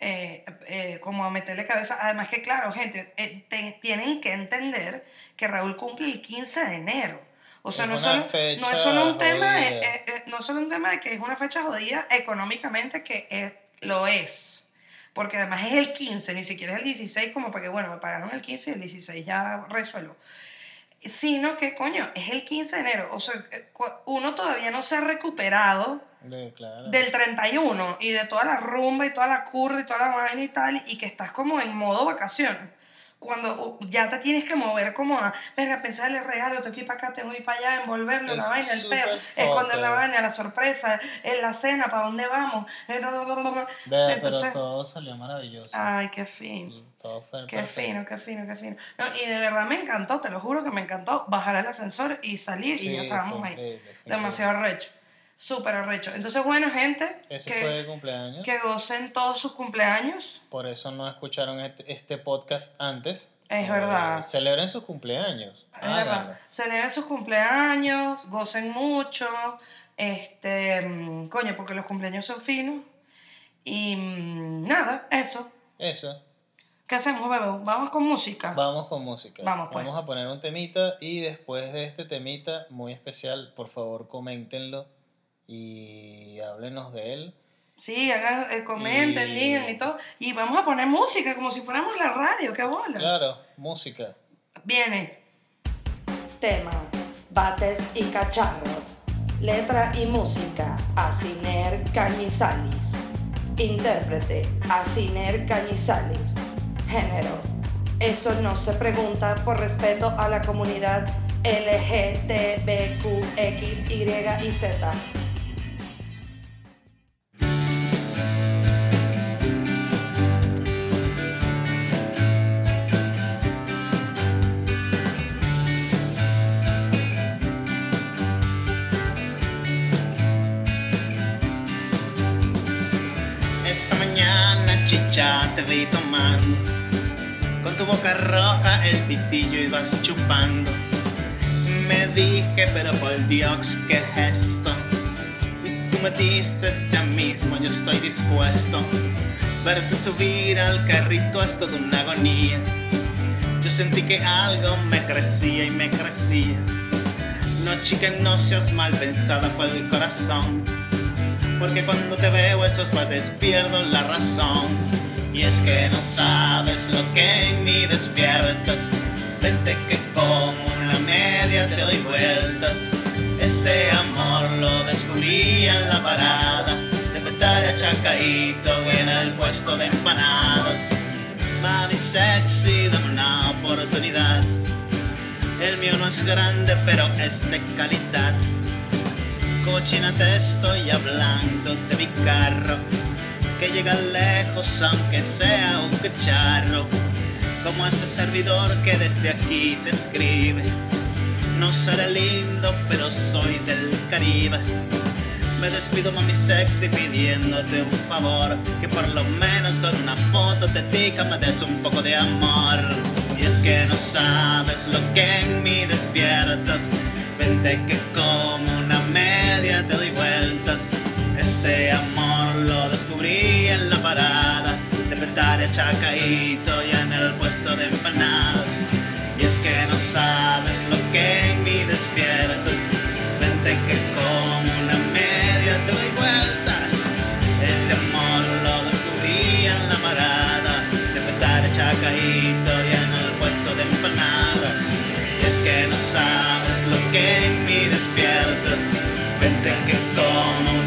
eh, eh, como a meterle cabeza. Además que, claro, gente, te- tienen que entender que Raúl cumple el 15 de enero. O sea, Es no, es solo, no es solo un tema, de- jodida. eh, eh, no es solo un tema de que es una fecha jodida económicamente, que eh, lo es. Porque además es el 15, ni siquiera es el 16, como para que, bueno, me pagaron el 15 y el 16 ya resuelvo. Sino que, coño, es el 15 de enero. O sea, uno todavía no se ha recuperado De- claro. del 31 y de toda la rumba y toda la curva y toda la vaina y tal, y que estás como en modo vacaciones. Cuando ya te tienes que mover como a, verga, pensarle regalo, tengo que ir para acá, tengo que ir para allá, envolverlo, la vaina, el peo, esconder la vaina, la sorpresa, en la cena, para dónde vamos. eh. De- Entonces- pero todo salió maravilloso. Ay, qué fin. Todo fue Qué fino, qué fino, qué fino. No, y de verdad me encantó, te lo juro que me encantó bajar al ascensor y salir Sí, y ya estábamos ahí. Demasiado arrecho. Súper arrecho. Entonces, bueno, gente. Ese que, fue el cumpleaños. que gocen todos sus cumpleaños. Por eso no escucharon este, este podcast antes. Es Eh, verdad. Celebren sus cumpleaños. Es verdad. Háganlo. Celebren sus cumpleaños, gocen mucho. Este, mm, coño, porque los cumpleaños son finos. Y mm, nada, eso. Eso. ¿Qué hacemos, Bebo? Vamos con música. Vamos con música. Vamos, pues. Vamos a poner un temita y después de este temita muy especial, por favor, coméntenlo y háblenos de él. Sí, hagan, eh, comenten, Y- digan y todo. Y vamos a poner música como si fuéramos la radio, qué bolas. Claro, música. Viene. Tema, bates y cacharro. Letra y música, Asiner Cañizalis. Intérprete, Asiner Cañizalis. Género, eso no se pregunta por respeto a la comunidad LGTBQX, Y y Z. ya te vi tomando. Con tu boca roja el pitillo ibas chupando. Me dije, pero por Dios, qué gesto. Y tú me dices, ya mismo yo estoy dispuesto. Verte subir al carrito es toda una agonía. Yo sentí que algo me crecía y me crecía. No, chica, no seas mal pensada por el corazón. Porque cuando te veo esos bates pierdo la razón. Y es que no sabes lo que en mí despiertas. Vente que como una media te doy vueltas. Este amor lo descubrí en la parada. De Petaria Chacaito en el puesto de empanadas. Mami sexy, dame una oportunidad. El mío no es grande, pero es de calidad. Cochina te estoy hablando de mi carro, llega lejos aunque sea un cacharro. Como ese servidor que desde aquí te escribe. No seré lindo, pero soy del Caribe. Me despido mami sexy pidiéndote un favor Que por lo menos con una foto te tica me des un poco de amor Y es que no sabes lo que en mí despiertas Vente que como una media te doy vueltas Este amor lo descubrí en la parada. De Petaria Chacaito y en el puesto de empanadas. Y es que no sabes lo que en mí despiertas Vente que como una media te doy vueltas. Este amor lo descubrí en la parada. De Petaria Chacaito y en el puesto de empanadas. Y es que no sabes lo que en mí despiertas Vente que como una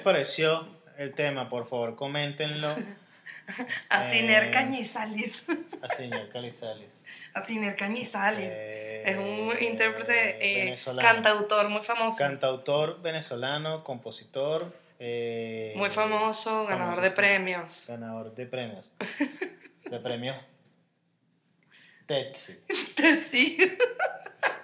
les pareció el tema? Por favor, coméntenlo a Ciner eh, Cañizalis. a señor Calizales. A Ciner Cañizalis. Eh, es un intérprete, eh, cantautor muy famoso. Cantautor venezolano, compositor. muy famoso, ganador de premios. Ganador de premios. De premios Tetsi. Tetsi.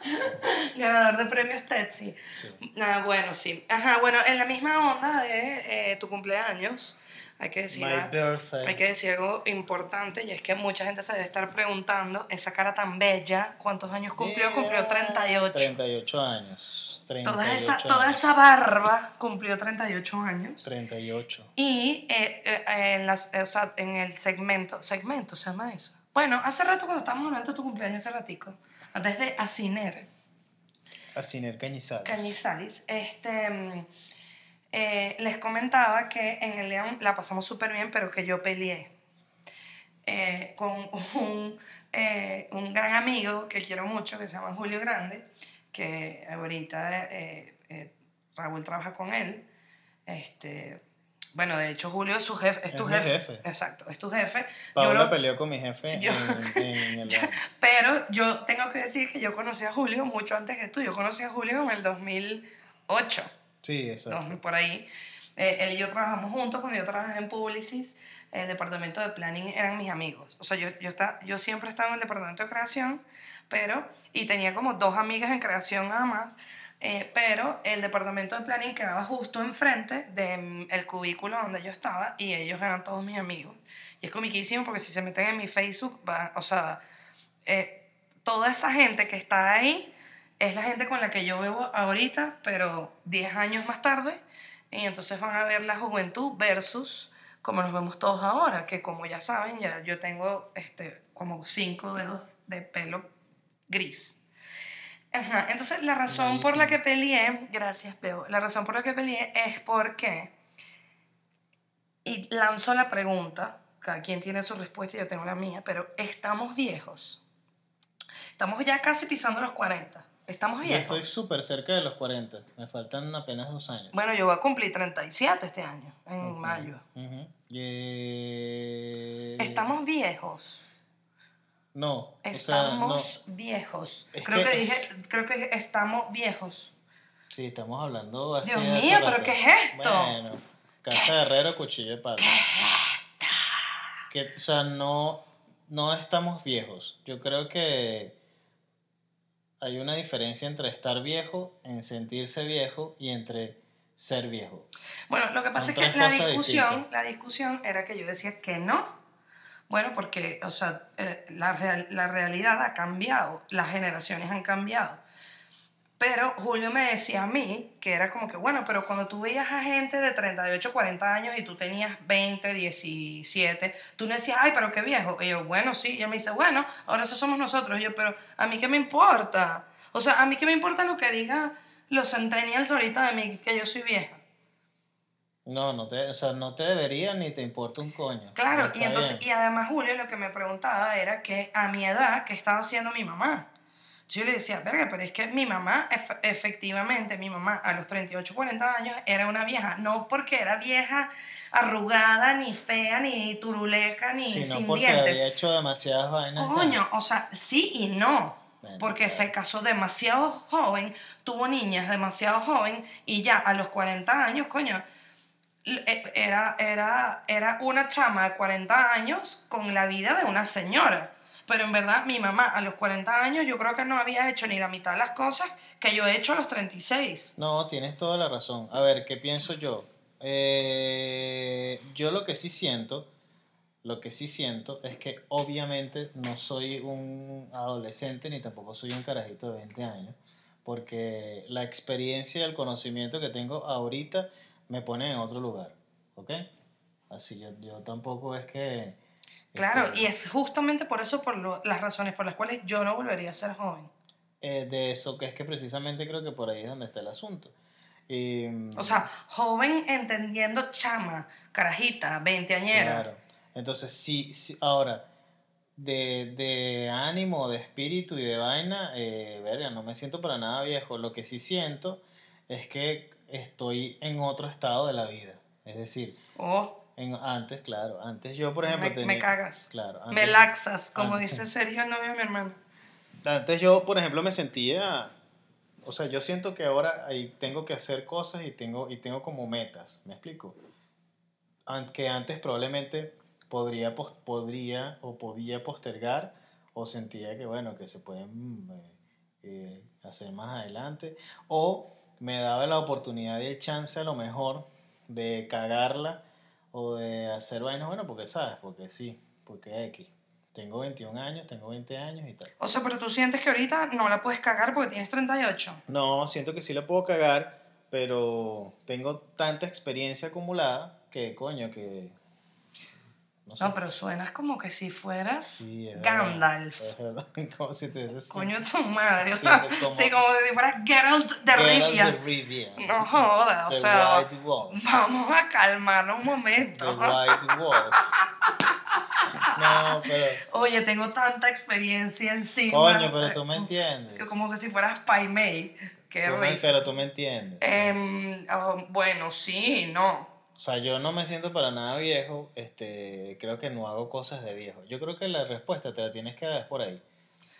Ganador de premios Tetsi. Sí. Ah, bueno, sí. Ajá, bueno, en la misma onda de eh, tu cumpleaños, hay que decir. Hay que decir algo importante y es que mucha gente se debe estar preguntando, esa cara tan bella, ¿cuántos años cumplió? Cumplió 38. 38 años. 38 Toda esa, años. toda esa barba cumplió 38 años. 38. Y eh, eh, en, las, eh, o sea, en el segmento, segmento se llama eso. Bueno, hace rato cuando estábamos hablando de tu cumpleaños, hace ratico, antes de Asiner A Ciner Cañizales. Cañizalis, este, mm, eh, les comentaba que en el León la pasamos súper bien, pero que yo peleé eh, con un, eh, un gran amigo que quiero mucho, que se llama Julio Grande, que ahorita Raúl trabaja con él. Este, bueno, de hecho Julio es, su jefe, es tu Es mi jefe. jefe. Exacto, es tu jefe. Yo Paola lo- peleó con mi jefe yo- en, en el... pero yo tengo que decir que yo conocí a Julio mucho antes que tú. Yo conocí a Julio en el 2008. Sí, exacto. por ahí. Eh, él y yo trabajamos juntos cuando yo trabajé en Publicis. El departamento de planning eran mis amigos. O sea, yo, yo, está, yo siempre estaba en el departamento de creación, pero. Y tenía como dos amigas en creación nada más. Eh, pero el departamento de planning quedaba justo enfrente del el cubículo donde yo estaba y ellos eran todos mis amigos. Y es comiquísimo porque si se meten en mi Facebook, van, o sea, eh, toda esa gente que está ahí es la gente con la que yo vivo ahorita, pero 10 años más tarde. Y entonces van a ver la juventud versus como nos vemos todos ahora, que como ya saben, ya yo tengo este, como cinco dedos de pelo gris. Ajá, Entonces la razón por la que peleé, gracias Bebo, la razón por la que peleé es porque, y lanzo la pregunta, cada quien tiene su respuesta y yo tengo la mía, pero estamos viejos. Estamos ya casi pisando los 40. Estamos Yo viejos. estoy súper cerca de los 40. Me faltan apenas dos años. Bueno, yo voy a cumplir 37 este año, en Ok. mayo. Ujú. Eh, Estamos viejos. No. o sea, Estamos viejos. Es Creo que que, es- dije, creo que estamos viejos. Sí, estamos hablando así. Dios hace mío, pero. ¿qué es esto? Bueno, casa de herrero, cuchillo de palo. Que, o sea, no, no estamos viejos. Yo creo que hay una diferencia entre estar viejo, en sentirse viejo, y entre ser viejo. Bueno, lo que pasa Son es que la discusión, distintas. la discusión era que yo decía que no. Bueno, porque, o sea, eh, la, real- la realidad ha cambiado, las generaciones han cambiado. Pero Julio me decía a mí que era como que, bueno, pero cuando tú veías a gente de 38, 40 años y tú tenías 20, 17, tú no decías, ay, pero qué viejo. Y yo, bueno, sí. Y él me dice, bueno, ahora eso somos nosotros. Y yo, pero a mí qué me importa. O sea, a mí qué me importa lo que digan los centennials ahorita de mí, que yo soy vieja. No, no te, o sea, no te debería ni te importa un coño. Claro, y entonces, bien. y además Julio lo que me preguntaba era que a mi edad, ¿qué estaba haciendo mi mamá? Yo le decía, verga, pero es que mi mamá, ef- efectivamente, mi mamá a los 38, 40 años era una vieja, no porque era vieja arrugada, ni fea, ni turuleca, ni Sino sin porque dientes. había hecho demasiadas vainas. Coño, o sea, sí y no. Porque se casó demasiado joven, tuvo niñas demasiado joven y ya a los 40 años, coño, era, era, era una chama de 40 años con la vida de una señora. Pero en verdad, mi mamá a los 40 años yo creo que no había hecho ni la mitad de las cosas que yo he hecho a los 36. No, tienes toda la razón. A ver, ¿qué pienso yo? Eh, yo lo que sí siento, lo que sí siento es que obviamente no soy un adolescente ni tampoco soy un carajito de 20 años, porque la experiencia y el conocimiento que tengo ahorita me pone en otro lugar, ¿ok? Así yo, yo tampoco es que... Claro, este, y es justamente por eso, por lo- las razones por las cuales yo no volvería a ser joven. eh, de eso que es que precisamente creo que por ahí es donde está el asunto. Y, O sea, joven entendiendo chama, carajita, veinteañera. Claro. Entonces, sí, sí, ahora, de, de ánimo, de espíritu y de vaina, eh, verga, no me siento para nada viejo. Lo que sí siento es que estoy en otro estado de la vida. Es decir, Oh, en, antes, claro, antes yo, por ejemplo, me, tenía... me cagas. Claro, Me laxas, como antes. dice Sergio, el novio de mi hermano. antes yo, por ejemplo, me sentía... O sea, yo siento que ahora ahí tengo que hacer cosas y tengo, y tengo como metas. ¿Me explico? Que antes probablemente podría, podría o podía postergar o sentía que, bueno, que se pueden mm, eh, eh, hacer más adelante. O me daba la oportunidad y el chance a lo mejor de cagarla o de hacer vainas, bueno, porque sabes, porque sí, porque X. Tengo 21 años, tengo 20 años y tal. O sea, pero tú sientes que ahorita no la puedes cagar porque tienes 38. No, siento que sí la puedo cagar, pero tengo tanta experiencia acumulada que, coño, que... No sé. No, pero suenas como que si fueras Sí, Gandalf. Es verdad, como si Coño tu madre. O Sí, sea, como- sí, como si fueras Geralt de Geralt Rivia. de Rivia. No jodas, o The sea, White Wolf. vamos a calmarnos un The momento. White Wolf. No, pero... Oye, tengo tanta experiencia encima. Coño, pero tú me entiendes. Como que si fueras Pai Mei. Qué Tú me- pero tú me entiendes. Em, ah, bueno, sí, no. O sea, yo no me siento para nada viejo, este, creo que no hago cosas de viejo. Yo creo que la respuesta te la tienes que dar por ahí.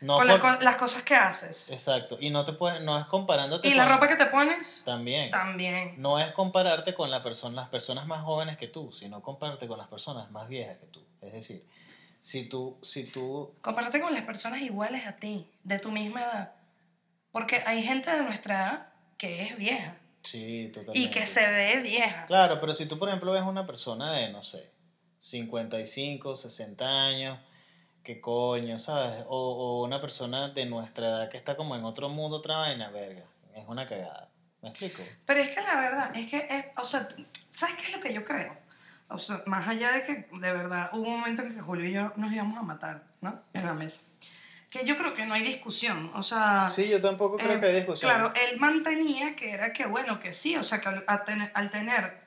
No Con las, por- co- las cosas que haces. Exacto, y no te puedes, no es comparándote Y la con- ropa que te pones, también. también. No es compararte con la persona, las personas más jóvenes que tú, sino compararte con las personas más viejas que tú. Es decir, si tú, si tú, Compárate con las personas iguales a ti, de tu misma edad. Porque hay gente de nuestra edad que es vieja sí, totalmente. y que se ve vieja. Claro, pero si tú, por ejemplo, ves una persona de, no sé, 55, 60 años, qué coño, ¿sabes? O, o una persona de nuestra edad que está como en otro mundo, otra vaina, verga. Es una cagada. ¿Me explico? Pero es que la verdad, es que, es- o sea, ¿sabes qué es lo que yo creo? O sea, más allá de que de verdad hubo un momento en que Julio y yo nos íbamos a matar, ¿no? En la mesa. Que yo creo que no hay discusión, o sea... Sí, yo tampoco creo Eh, que hay discusión. Claro, él mantenía que era que, bueno, que sí, o sea, que al, al tener,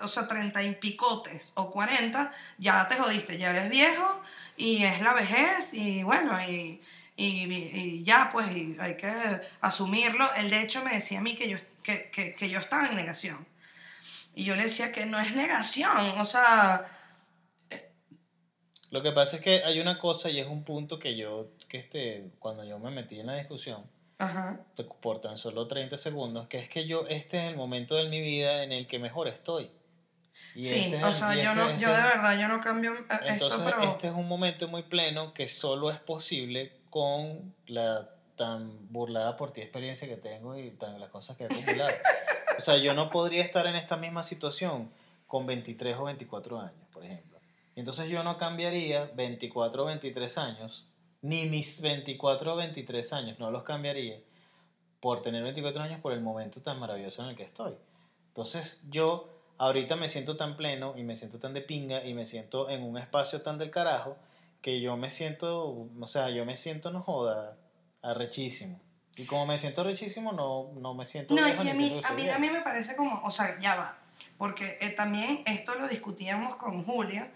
o sea, 30 y picotes o 40, ya te jodiste, ya eres viejo y es la vejez y bueno, y, y, y ya, pues, y hay que asumirlo. Él de hecho me decía a mí que yo, que, que, que yo estaba en negación. Y yo le decía que no es negación, o sea, Lo que pasa es que hay una cosa y es un punto que yo, que este, cuando yo me metí en la discusión, ajá. por tan solo 30 segundos, que es que yo, este es el momento de mi vida en el que mejor estoy. Y sí, este es o sea, yo, este- no, este yo de verdad, yo no cambio eh, Entonces, esto, pero... este es un momento muy pleno que solo es posible con la tan burlada por ti experiencia que tengo y tan, las cosas que he acumulado. o sea, yo no podría estar en esta misma situación con 23 o 24 años, por ejemplo. Entonces yo no cambiaría 24 o 23 años, ni mis 24 o 23 años, no los cambiaría por tener 24 años por el momento tan maravilloso en el que estoy. Entonces yo ahorita me siento tan pleno y me siento tan de pinga y me siento en un espacio tan del carajo que yo me siento, o sea, yo me siento, no joda, arrechísimo. Y como me siento arrechísimo, no, no me siento No, y a mí, a mí también me parece como, o sea, ya va, porque eh, también esto lo discutíamos con Julio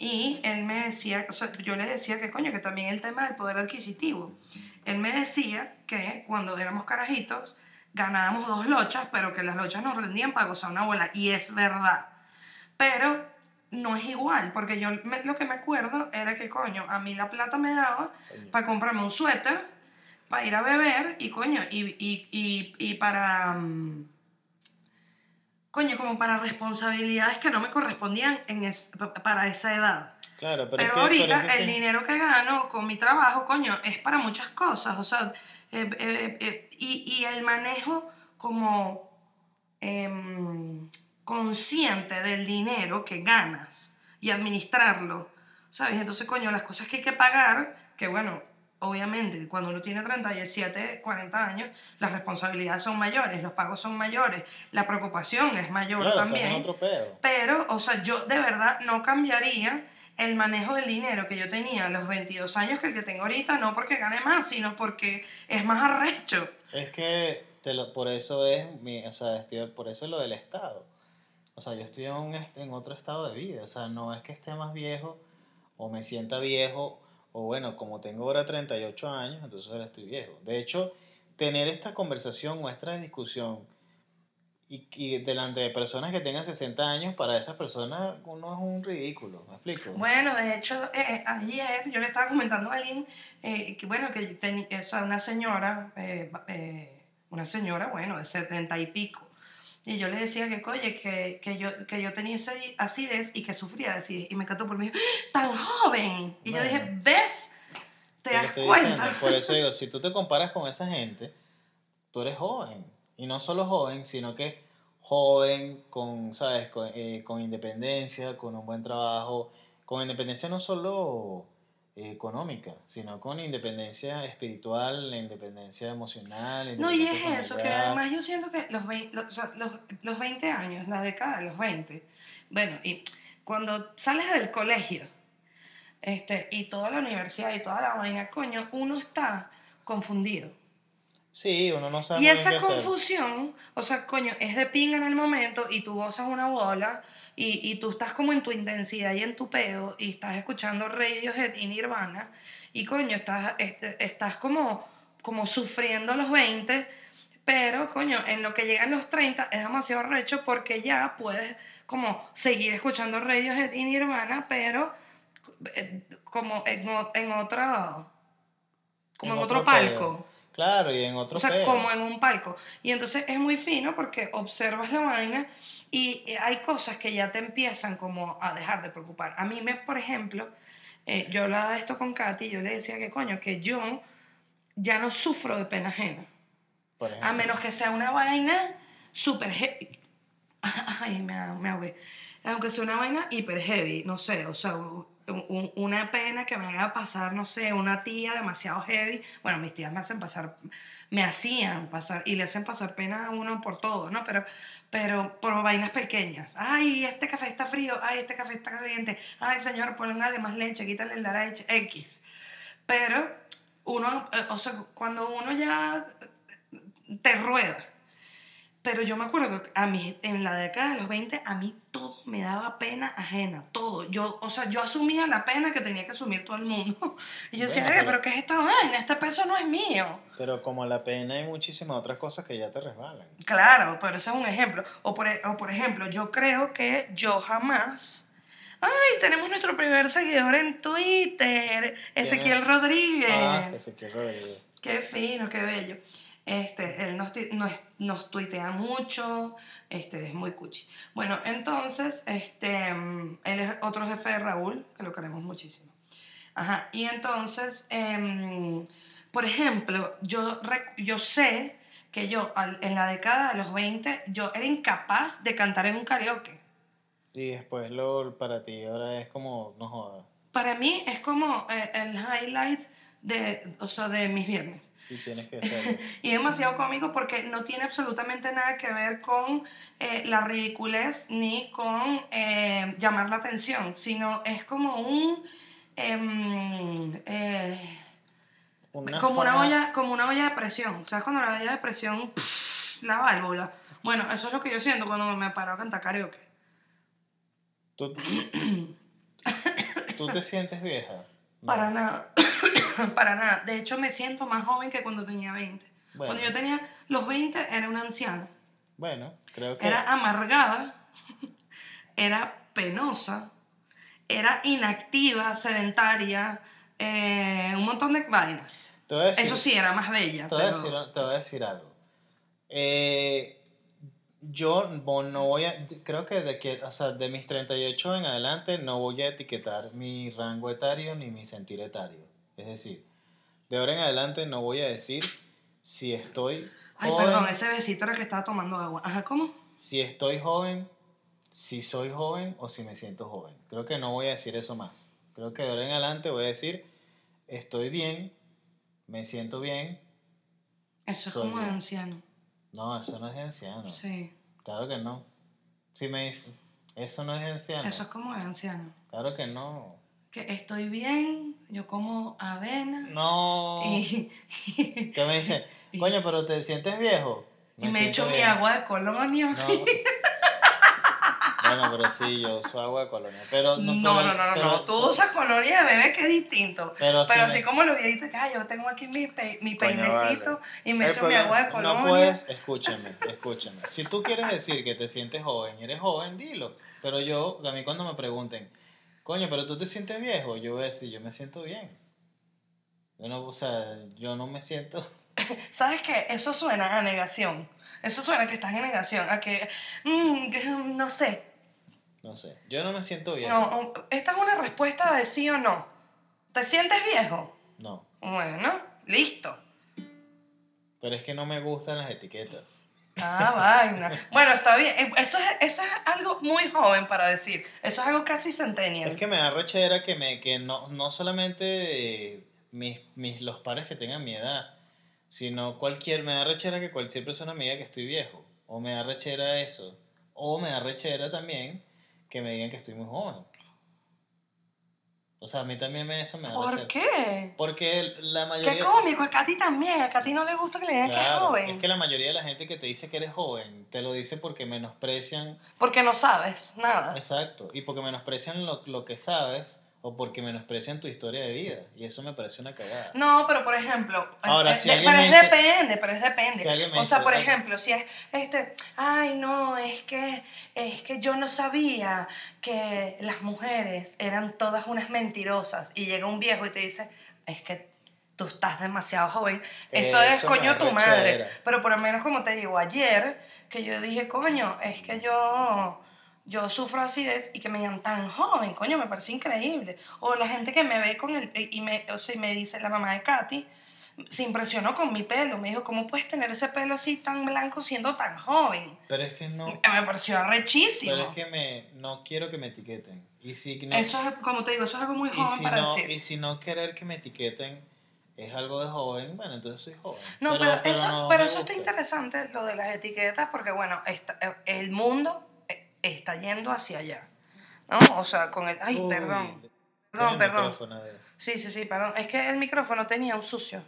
y él me decía, o sea, yo le decía que coño, que también el tema del poder adquisitivo. Él me decía que cuando éramos carajitos ganábamos dos lochas, pero que las lochas nos rendían para gozar una bola, y es verdad. Pero no es igual, porque yo me- lo que me acuerdo era que, coño, a mí la plata me daba para comprarme un suéter, para ir a beber y coño, y, y, y, y para... mm, Coño, como para responsabilidades que no me correspondían en es- pa- para esa edad. Claro, pero, Pero, es que, ahorita pero es que el sí. dinero que gano con mi trabajo, coño, es para muchas cosas. O sea, eh, eh, eh, y, y el manejo como em, consciente del dinero que ganas y administrarlo, ¿sabes? Entonces, coño, las cosas que hay que pagar, que bueno, obviamente cuando uno tiene 37, 40 años, las responsabilidades son mayores, los pagos son mayores, la preocupación es mayor Claro, también. otro pedo. Pero, o sea, yo de verdad no cambiaría el manejo del dinero que yo tenía a los 22 años que el que tengo ahorita, no porque gane más, sino porque es más arrecho. Es que te lo- por eso es mi, o sea, estoy- por eso es lo del estado. O sea, yo estoy en, en otro estado de vida. O sea, no es que esté más viejo o me sienta viejo o bueno, como tengo ahora 38 años, entonces ahora estoy viejo. De hecho, tener esta conversación o esta discusión y, y delante de personas que tengan 60 años, para esas personas uno es un ridículo, ¿me explico? Bueno, de hecho, eh, ayer yo le estaba comentando a alguien eh, que, bueno, que tenía, o sea, una señora, eh, eh, una señora, bueno, de 70 y pico. Y yo le decía que, oye, que, que, yo, que yo tenía acidez y que sufría de acidez. Y me encantó me dijo, ¡tan joven! Y yo dije, ¿ves? ¿Te das cuenta? diciendo, Por eso digo, si tú te comparas con esa gente, tú eres joven. Y no solo joven, sino que joven, con, ¿sabes? Con, eh, con independencia, con un buen trabajo, con independencia no solo económica, sino con independencia espiritual, la independencia emocional. la No, y es independencia eso, que familiar. además yo siento que los 20, los, los, los 20 años, la década de los 20, bueno, y cuando sales del colegio este, y toda la universidad y toda la vaina, coño, uno está confundido. Sí, uno no sabe Y esa qué hacer. confusión, o sea, coño, es de pinga en el momento y tú gozas una bola y, y tú estás como en tu intensidad y en tu peo y estás escuchando Radiohead y Nirvana y coño, estás, este, estás como, como sufriendo los 20, pero coño, en lo que llegan los 30 es demasiado recho porque ya puedes como seguir escuchando Radiohead y Nirvana, pero eh, como en, en otra... Como En en, otro, palco. Claro, y en otro O sea, peo. como en un palco. Y entonces es muy fino porque observas la vaina y eh, hay cosas que ya te empiezan como a dejar de preocupar. A mí, me, por ejemplo, eh, yo hablaba de esto con Katy y yo le decía que coño, que yo ya no sufro de pena ajena. por. A menos que sea una vaina súper heavy. Ay, me, me ahogué. Aunque sea una vaina hiper heavy, no sé, o sea, un- un- una pena que me haga pasar, no sé, una tía demasiado heavy. Bueno, mis tías me hacen pasar, me hacían pasar, y le hacen pasar pena a uno por todo, ¿no? Pero, pero por vainas pequeñas. Ay, este café está frío, ay, este café está caliente, ay, señor, ponle más leche, quítale la leche, X. Pero uno, eh, o sea, cuando uno ya te rueda Pero yo me acuerdo que a mí, en la década de los 20, a mí todo me daba pena ajena, todo. Yo, o sea, yo asumía la pena que tenía que asumir todo el mundo. Y yo decía, Bueno, "Verga, pero- pero ¿qué es esta vaina? Este peso no es mío. Pero como la pena hay muchísimas otras cosas que ya te resbalan. Claro, pero ese es un ejemplo. O por, e- o por ejemplo, yo creo que yo jamás... ¡Ay! Tenemos nuestro primer seguidor en Twitter, Ezequiel es? Rodríguez. Ah, Ezequiel Rodríguez. Qué fino, qué bello. Este, él nos, nos, nos tuitea mucho, este, es muy cuchi. Bueno, entonces, este, él es otro jefe de Raúl, que lo queremos muchísimo. Ajá, y entonces, em, por ejemplo, yo, yo sé que yo en la década de los 20, yo era incapaz de cantar en un karaoke. Y después lo para ti ahora es como, no jodas. Para mí es como eh, el highlight de, o sea, de mis viernes. Y tienes que hacerlo. Y es demasiado cómico porque no tiene absolutamente nada que ver con eh, la ridiculez ni con eh, llamar la atención, sino es como un... em, eh, como, una olla, como una olla de presión. ¿Sabes cuando la olla de presión, la válvula? Bueno, eso es lo que yo siento cuando me paro a cantar karaoke. ¿Tú, ¿Tú te sientes vieja? Para nada. Para nada. De hecho, me siento más joven que cuando tenía 20. Bueno, Cuando yo tenía los 20 era una anciana. bueno, creo que... Era amargada, era penosa, era inactiva, sedentaria, eh, un montón de vainas. decir- Eso sí, era más bella. Te voy, a pero- decir, te voy a decir algo. Eh, yo no no voy a, creo que de, que, o sea, de mis 38 en adelante no voy a etiquetar mi rango etario ni mi sentir etario. Es decir, de ahora en adelante no voy a decir si estoy Ay, joven, perdón, ese besito era que estaba tomando agua. Ajá, ¿cómo? si estoy joven, si soy joven o si me siento joven. Creo que no voy a decir eso más. Creo que de ahora en adelante voy a decir estoy bien, me siento bien. Eso es como de bien. anciano. No, eso no es de anciano. Sí, Claro que no. Si me dicen, eso no es de anciano. eso es como de anciano. Claro que no. Que estoy bien, yo como avena No. y, ¿Qué me dicen? Coño, pero te sientes viejo. y me echo mi agua de colonia. No. bueno, pero sí, yo uso agua de colonia. Pero No, no, no, pero- no, no, pero- no. Tú usas colonia de bebé que es distinto. Pero, Pero sí así me- como los viejitos que, "Ay, yo tengo aquí mi, pe- mi peinecito vale. y me El echo mi agua de colonia. No puedes, escúchame, escúchame. Si tú quieres decir que te sientes joven y eres joven, dilo. Pero yo, a mí cuando me pregunten, coño, pero tú te sientes viejo, yo voy a decir, yo me siento bien. Yo no, o sea, yo no me siento... ¿Sabes qué? Eso suena a negación. Eso suena a que estás en negación, a que, mm, que, mm, no sé. No sé, yo no me siento viejo. No, um, esta es una respuesta de sí o no. ¿Te sientes viejo? no. Bueno, listo. Pero es que no me gustan las etiquetas. Ah, vaina. Bueno, está bien. Eh, Eso es, eso es algo muy joven para decir. Eso es algo casi centennial. Es que me da rechera que, me, que no, no solamente eh, mis, mis, los pares que tengan mi edad, sino cualquier, me da rechera que cualquier persona me diga que estoy viejo, o me da rechera eso, o me da rechera también que me digan que estoy muy joven. O sea, a mí también me, eso me da ¿Por qué? Porque la mayoría... Qué cómico, a Katy también. A Katy no le gusta que le digan que es Claro, joven. es que la mayoría de la gente que te dice que eres joven, te lo dice porque menosprecian Porque no sabes nada. Exacto, y porque menosprecian lo, lo que sabes o porque menosprecian tu historia de vida. Y eso me parece una cagada. No, pero por ejemplo, Ahora, si de- alguien pero me es dice- depende, pero es depende. Si o sea, dice, por ejemplo, si es este, ay no, es que es que yo no sabía que las mujeres eran todas unas mentirosas y llega un viejo y te dice, es que tú estás demasiado joven. Eso, es Eso coño tu madre. Pero por lo menos como te digo, ayer que yo dije, coño, es que yo yo sufro acidez y que me digan tan joven, coño, me parece increíble. O la gente que me ve con el, y me, o sea, me dice, la mamá de Katy, se impresionó con mi pelo. Me dijo, ¿cómo puedes tener ese pelo así tan blanco siendo tan joven? Pero es que no. Me pareció arrechísimo. Pero es que me, no quiero que me etiqueten. Y si no, Eso es, como te digo, eso es algo muy joven si para no, decir. y si no querer que me etiqueten es algo de joven, bueno, entonces soy joven. No, pero, eso, no pero eso está interesante, lo de las etiquetas, porque bueno, está- el mundo eh, está yendo hacia allá. ¿No? O sea, con el... Ay, Uy, perdón. Perdón, perdón. Sí, sí, sí, perdón. Es que el micrófono tenía un sucio.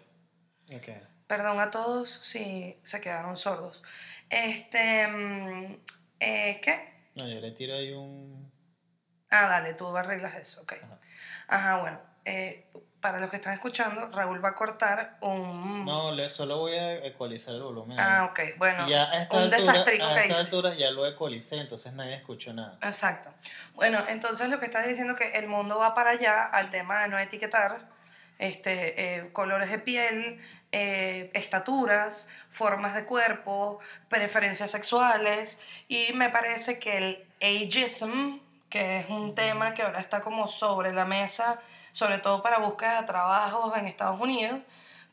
Ok. Perdón a todos si se quedaron sordos. Este, mm, eh, ¿qué? No, yo le tiro ahí un... Ah, dale, tú arreglas eso, ok. Ajá. Ajá, bueno. eh, para los que están escuchando, Raúl va a cortar un... No, le, solo voy a ecualizar el volumen. ah, ok, bueno. Ya a esta un altura, desastrico a que hice. alturas ya lo ecualicé, entonces nadie escuchó nada. Exacto. Bueno, entonces lo que estás diciendo que el mundo va para allá al tema de no etiquetar este, eh, colores de piel, eh, estaturas, formas de cuerpo, preferencias sexuales y me parece que el ageism, que es un tema que ahora está como sobre la mesa, sobre todo para búsqueda de trabajos en Estados Unidos,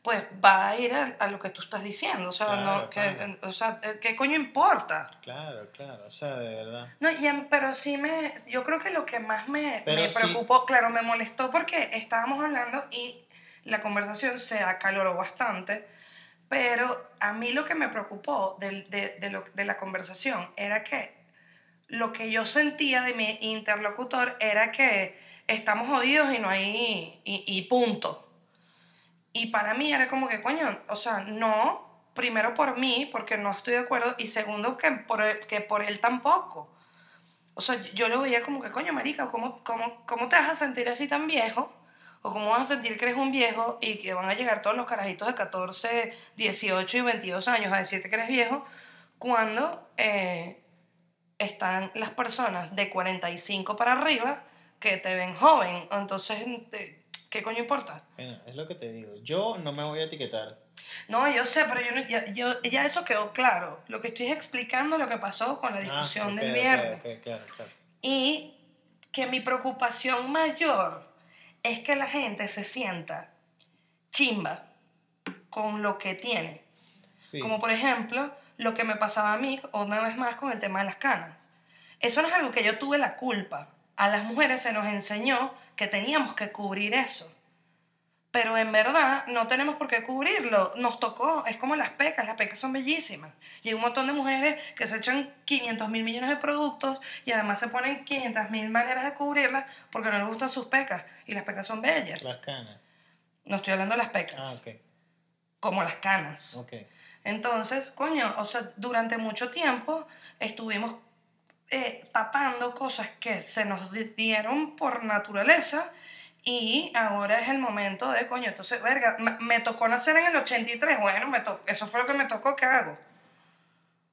pues va a ir a, a lo que tú estás diciendo. O sea, Claro, no, que, claro. o sea, ¿qué coño importa? Claro, claro, o sea, de verdad. No, y pero sí me, yo creo que lo que más me, me sí. preocupó, claro, me molestó porque estábamos hablando y la conversación se acaloró bastante, pero a mí lo que me preocupó del- de, de lo- de la conversación era que lo que yo sentía de mi interlocutor era que estamos jodidos y no hay, y, punto. Y para mí era como que, coño, o sea, no, primero por mí, porque no estoy de acuerdo, y segundo que por él, que por él tampoco. O sea, yo lo veía como que, coño, marica, ¿cómo, cómo, ¿cómo te vas a sentir así tan viejo? ¿O cómo vas a sentir que eres un viejo y que van a llegar todos los carajitos de 14, 18 y 22 años a decirte que eres viejo cuando eh, están las personas de 45 para arriba que te ven joven? Entonces, ¿qué coño importa? Bueno, es lo que te digo. Yo no me voy a etiquetar. No, yo sé, pero yo, no- ya, yo- ya eso quedó claro. Lo que estoy es explicando lo que pasó con la Ah, discusión ok, del ok, viernes. ok, claro, claro. Y que mi preocupación mayor es que la gente se sienta chimba con lo que tiene. Sí. Como por ejemplo, lo que me pasaba a mí una vez más con el tema de las canas. Eso no es algo que yo tuve la culpa. A las mujeres se nos enseñó que teníamos que cubrir eso. Pero en verdad no tenemos por qué cubrirlo. Nos tocó. Es como las pecas. Las pecas son bellísimas. Y hay un montón de mujeres que se echan 500 mil millones de productos y además se ponen 500 mil maneras de cubrirlas porque no les gustan sus pecas. Y las pecas son bellas. Las canas. No estoy hablando de las pecas. Ah, ok. Como las canas. Ok. Entonces, coño, o sea, durante mucho tiempo estuvimos eh, tapando cosas que se nos di- dieron por naturaleza y ahora es el momento de, coño, entonces, verga, me, me tocó nacer en el 83, bueno, me to- eso fue lo que me tocó, ¿qué hago?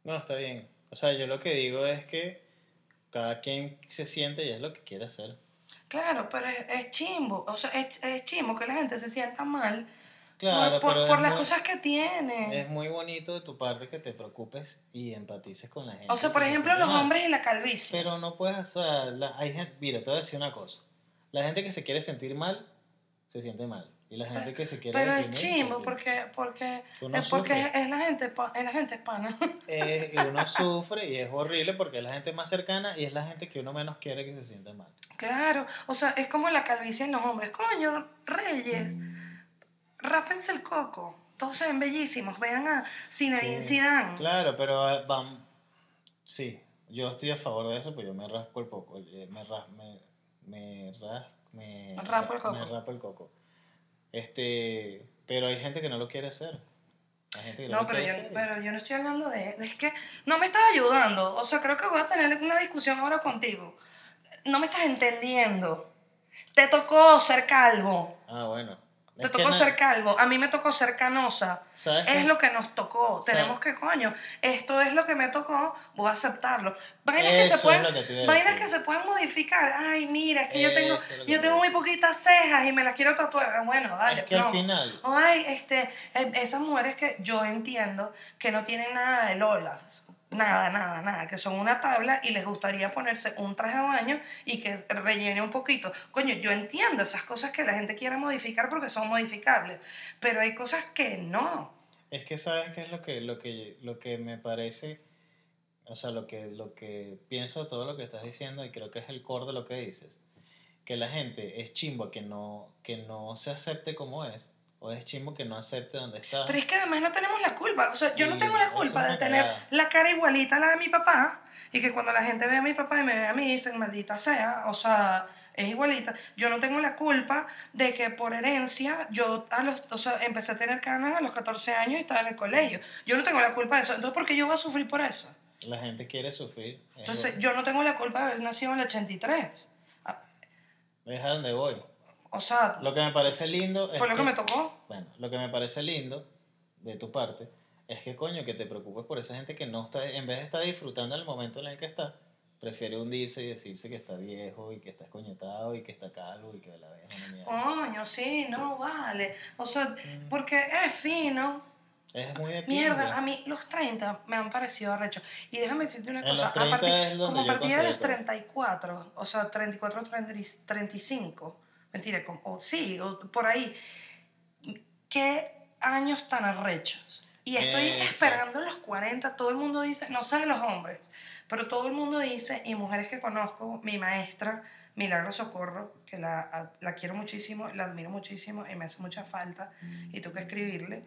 No, está bien. O sea, yo lo que digo es que cada quien se siente y es lo que quiere hacer. Claro, pero es, es chimbo, o sea, es, es chimbo que la gente se sienta mal Claro, por, por- es las muy- cosas que tiene. Es muy bonito de tu parte que te preocupes y empatices con la gente. O sea, por ejemplo, los mal. hombres y la calvicie. Pero no puedes, o sea, la- hay gente, mira, te voy a decir una cosa. La gente que se quiere sentir mal, se siente mal. Y la gente que se quiere Pero es chimbo porque, porque, es porque es, es la gente, es la gente hispana. Eh, y uno sufre y es horrible porque es la gente más cercana y es la gente que uno menos quiere que se sienta mal. Claro, o sea, es como la calvicie en los hombres. Coño, reyes, rápense el coco. Todos se ven bellísimos. Vean a Zinedine Sí, Zidane. Claro, pero eh, vam- sí, yo estoy a favor de eso, pues yo me rasco el coco, eh, me ras, me, me ras- me, Rapo el ra- me coco. rapo el coco. Este, pero hay gente que no lo quiere hacer. Hay gente que no, lo pero quiere yo, hacer. pero yo no estoy hablando de... Es que no me estás ayudando. O sea, creo que voy a tener una discusión ahora contigo. No me estás entendiendo. Te tocó ser calvo. Ah, bueno. Te tocó ser calvo. A mí me tocó ser canosa. ¿Sabes Es qué? lo que nos tocó. Sa- Tenemos que, coño, esto es lo que me tocó, voy a aceptarlo. Vainas, que se, pueden, que vainas que se pueden modificar. Ay, mira, es que yo tengo, Eso es lo que yo te tengo muy poquitas cejas y me las quiero tatuar. Ah, Bueno, dale, Es que al final, Ay, este, eh, esas mujeres que yo entiendo que no tienen nada de lolas. Nada, nada, nada, que son una tabla y les gustaría ponerse un traje de baño y que rellene un poquito. Coño, yo entiendo esas cosas que la gente quiere modificar porque son modificables, pero hay cosas que no. es que sabes qué es lo que, lo que, lo que me parece, o sea, lo que, lo que pienso de todo lo que estás diciendo y creo que es el core de lo que dices, que la gente es chimba que no, que no se acepte como es, O es chimbo que no acepte donde está. Pero es que además no tenemos la culpa. O sea, yo no tengo la culpa de tener cagada. la cara igualita a la de mi papá y que cuando la gente ve a mi papá y me ve a mí dicen, maldita sea, o sea, es igualita. Yo no tengo la culpa de que por herencia yo a los, o sea, empecé a tener canas a los 14 años y estaba en el colegio. Yo no tengo la culpa de eso. Entonces, ¿por qué yo voy a sufrir por eso? La gente quiere sufrir. Es Entonces, yo no tengo la culpa de haber nacido en el 83. Ah, Es a donde voy. O sea, Lo que me parece lindo es fue lo que me tocó. Bueno, lo que me parece lindo de tu parte es que coño, que te preocupes por esa gente que no está, en vez de estar disfrutando el momento en el que está, prefiere hundirse y decirse que está viejo y que está escoñetado y que está calvo y que la vez. Coño, sí, no vale. O sea, porque es fino. Es muy de Mierda, a mí los 30 me han parecido arrechos. Y déjame decirte una En cosa, los 30 a partir, como a partir de los conseguí todo. 34, o sea, 34, 30, 35, mentira, como, o sí, o por ahí, ¿qué años tan arrechos? Y estoy Eso. esperando los 40, todo el mundo dice, no sé de los hombres, pero todo el mundo dice, y mujeres que conozco, mi maestra, Milagro Socorro, que la, la quiero muchísimo, la admiro muchísimo y me hace mucha falta, y tengo que escribirle,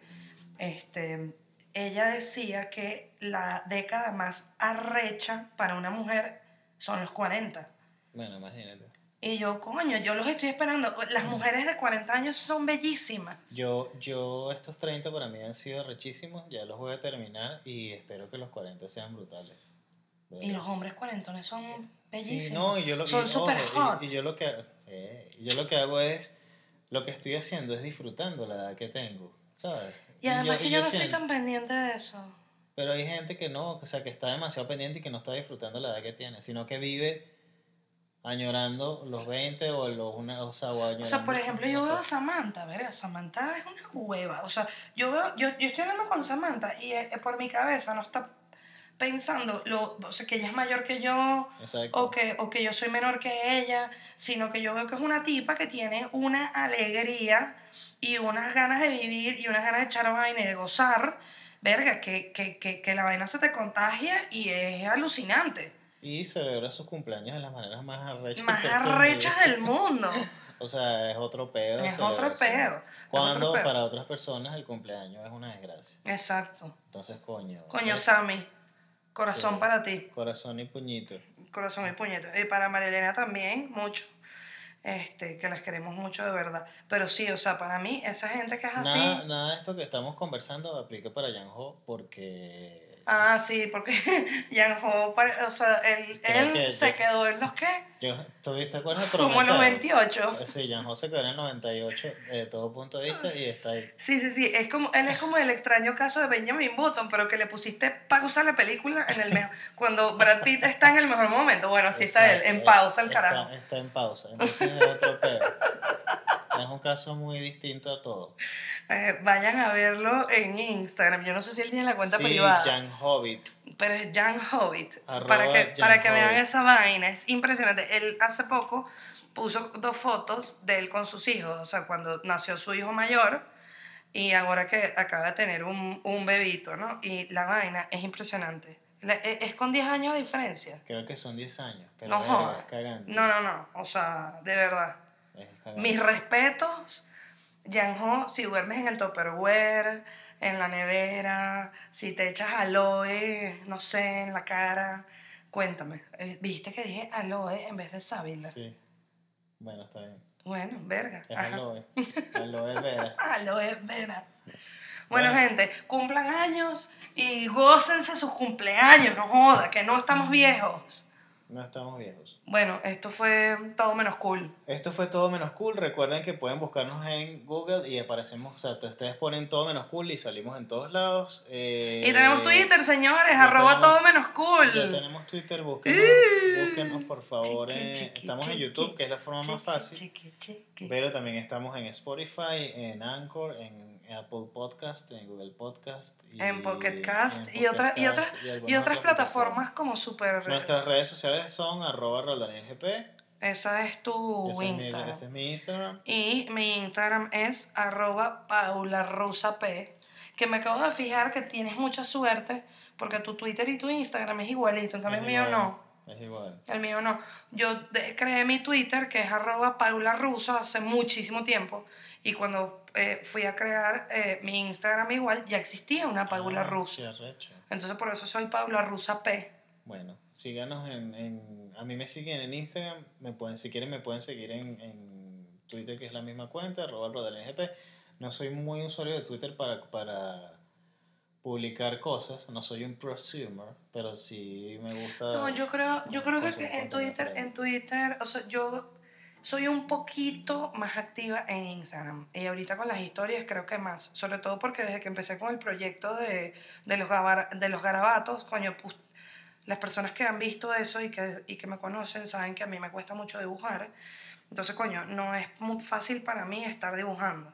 este, ella decía que la década más arrecha para una mujer son los 40. Bueno, imagínate. Y yo, coño, yo los estoy esperando. Las mujeres de 40 años son bellísimas. Yo, yo estos 30 para mí han sido rechísimos, ya los voy a terminar y espero que los 40 sean brutales. Y los hombres cuarentones son Sí, bellísimos. no, y yo lo, son y, súper ojo, y- hot. Y, yo lo que eh, y yo lo que hago es lo que estoy haciendo es disfrutando la edad que tengo, ¿sabes? Y además yo- que y yo, no estoy siento- tan pendiente de eso. Pero hay gente que no, o sea, que está demasiado pendiente y que no está disfrutando la edad que tiene, sino que vive añorando los 20 o los una, o sea, o O sea, por ejemplo, yo veo a Samantha, verga, Samantha es una hueva. O sea, yo veo, yo, yo estoy hablando con Samantha y eh, por mi cabeza no está pensando, lo, o sea, que ella es mayor que yo, Exacto. o que, o que yo soy menor que ella, sino que yo veo que es una tipa que tiene una alegría y unas ganas de vivir y unas ganas de echar vaina y de gozar, verga, que, que, que, que la vaina se te contagia y es alucinante. Y celebra sus cumpleaños de las maneras más arrechas. Más arrechas del mundo. O sea, es otro pedo. Es otro pedo. Cuando otro pedo. para otras personas el cumpleaños es una desgracia. Exacto. Entonces, coño. Coño. Sammy, corazón Sí. para ti. Corazón y puñito. Corazón y puñeto. Y para Marilena también, mucho. Este, que las queremos mucho de verdad. Pero sí, o sea, para mí, esa gente que es así. Nada, de esto que estamos conversando aplica para Yanho porque Ah, sí, porque Jan Ho, o sea, él, él que se quedó en los qué? Yo, ¿tú te acuerdas Como en los Prometeo? 28. Eh, Sí, Yanho se quedó en el 98 de todo punto de vista y está ahí. Sí, sí, sí. Es como, él es como el extraño caso de Benjamin Button, pero que le pusiste pausa a la película en el mejor. cuando Brad Pitt está en el mejor momento. Bueno, así está él, en pausa el está- carajo. Está, en pausa, entonces es otro pedo. Es un caso muy distinto a todo. Eh, vayan a verlo en Instagram. Yo no sé si él tiene la cuenta sí, privada. Jan Hobbit. pero es Jan Hobbit. Arroba para que, Jan para que vean esa vaina, es impresionante. Él hace poco puso dos fotos de él con sus hijos, o sea, cuando nació su hijo mayor y ahora que acaba de tener un, un bebito, ¿no? Y la vaina es impresionante. E- es con 10 años de diferencia. Creo que son 10 años, pero No jodas. es cagante. No, no, no, o sea, de verdad. Es. Mis respetos, Janjo, si duermes en el Tupperware, en la nevera, si te echas aloe, no sé, en la cara, cuéntame. Eh, ¿Viste que dije aloe en vez de sábila? Sí. Bueno, está bien. Bueno, verga. Es ajá. aloe. Aloe vera. Aloe vera. Bueno, Bueno. gente, cumplan años y gócense sus cumpleaños, no joda, que no estamos viejos. No estamos viejos. Bueno, esto fue todo menos cool. Esto fue todo menos cool. Recuerden que pueden buscarnos en Google y aparecemos, o sea, ustedes ponen todo menos cool y salimos en todos lados. Eh, Y tenemos Twitter, señores, arroba tenemos- todo menos cool. Ya tenemos Twitter, búsquenos, Uh, búsquenos por favor. chiqui, chiqui, estamos en YouTube, que es la forma más fácil. Pero también estamos en Spotify, en Anchor, en Apple Podcast, en Google Podcast. Y en Pocket Cast en y, otra- y, Cast y otras plataformas como super... Nuestras redes sociales son arroba roldanielgp. Esa es tu Ese es, mi, Instagram. ese es mi Instagram. Y mi Instagram es arroba paularosap, que me acabo de fijar que tienes mucha suerte porque tu Twitter y tu Instagram es igualito, en cambio mío no. Es igual. El mío no. Yo creé mi Twitter, que es arroba Paula Russo, hace muchísimo tiempo. Y cuando eh, fui a crear eh, mi Instagram igual, ya existía una Paula Ah, arrecho. Entonces por eso soy Paula Rusa P. Bueno, síganos en, en- A mí me siguen en Instagram. Me pueden, si quieren, me pueden seguir en, en Twitter, que es la misma cuenta, arroba rodelngp. No soy muy usuario de Twitter para, para publicar cosas. No soy un prosumer, pero sí me gusta. No, yo creo, yo creo que en Twitter, en Twitter, o sea, yo soy un poquito más activa en Instagram. Y ahorita con las historias creo que más. Sobre todo porque desde que empecé con el proyecto de, de, los, gabar- de los garabatos, coño, pues, las personas que han visto eso y que, y que me conocen saben que a mí me cuesta mucho dibujar. Entonces, coño, no es muy fácil para mí estar dibujando.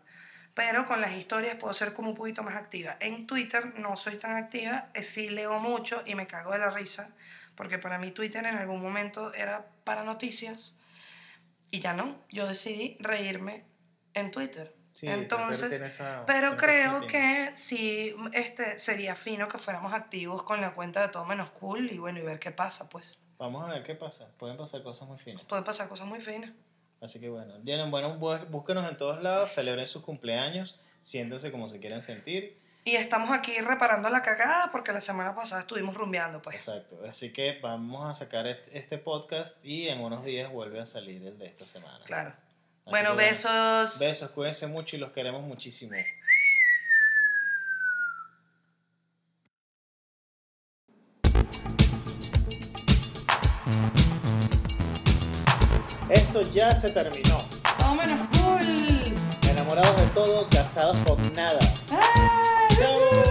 Pero con las historias puedo ser como un poquito más activa. En Twitter no soy tan activa, eh, sí leo mucho y me cago de la risa, porque para mí Twitter en algún momento era para noticias y ya no. Yo decidí reírme en Twitter. Sí, Entonces, esa- pero creo que sí este, sería fino que fuéramos activos con la cuenta de todo menos cool y bueno, y ver qué pasa, pues. Vamos a ver qué pasa. Pueden pasar cosas muy finas. Pueden pasar cosas muy finas. Así que bueno, vienen, bueno, bu- búsquenos en todos lados, celebren sus cumpleaños, siéntense como se quieran sentir. Y estamos aquí reparando la cagada porque la semana pasada estuvimos rumbeando, pues. Exacto. Así que vamos a sacar est- este podcast y en unos días vuelve a salir el de esta semana. Claro. Así bueno, besos. Besos, cuídense mucho y los queremos muchísimo. Esto ya se terminó. Menos cool. Enamorados de todo, casados con nada. ¡Chao!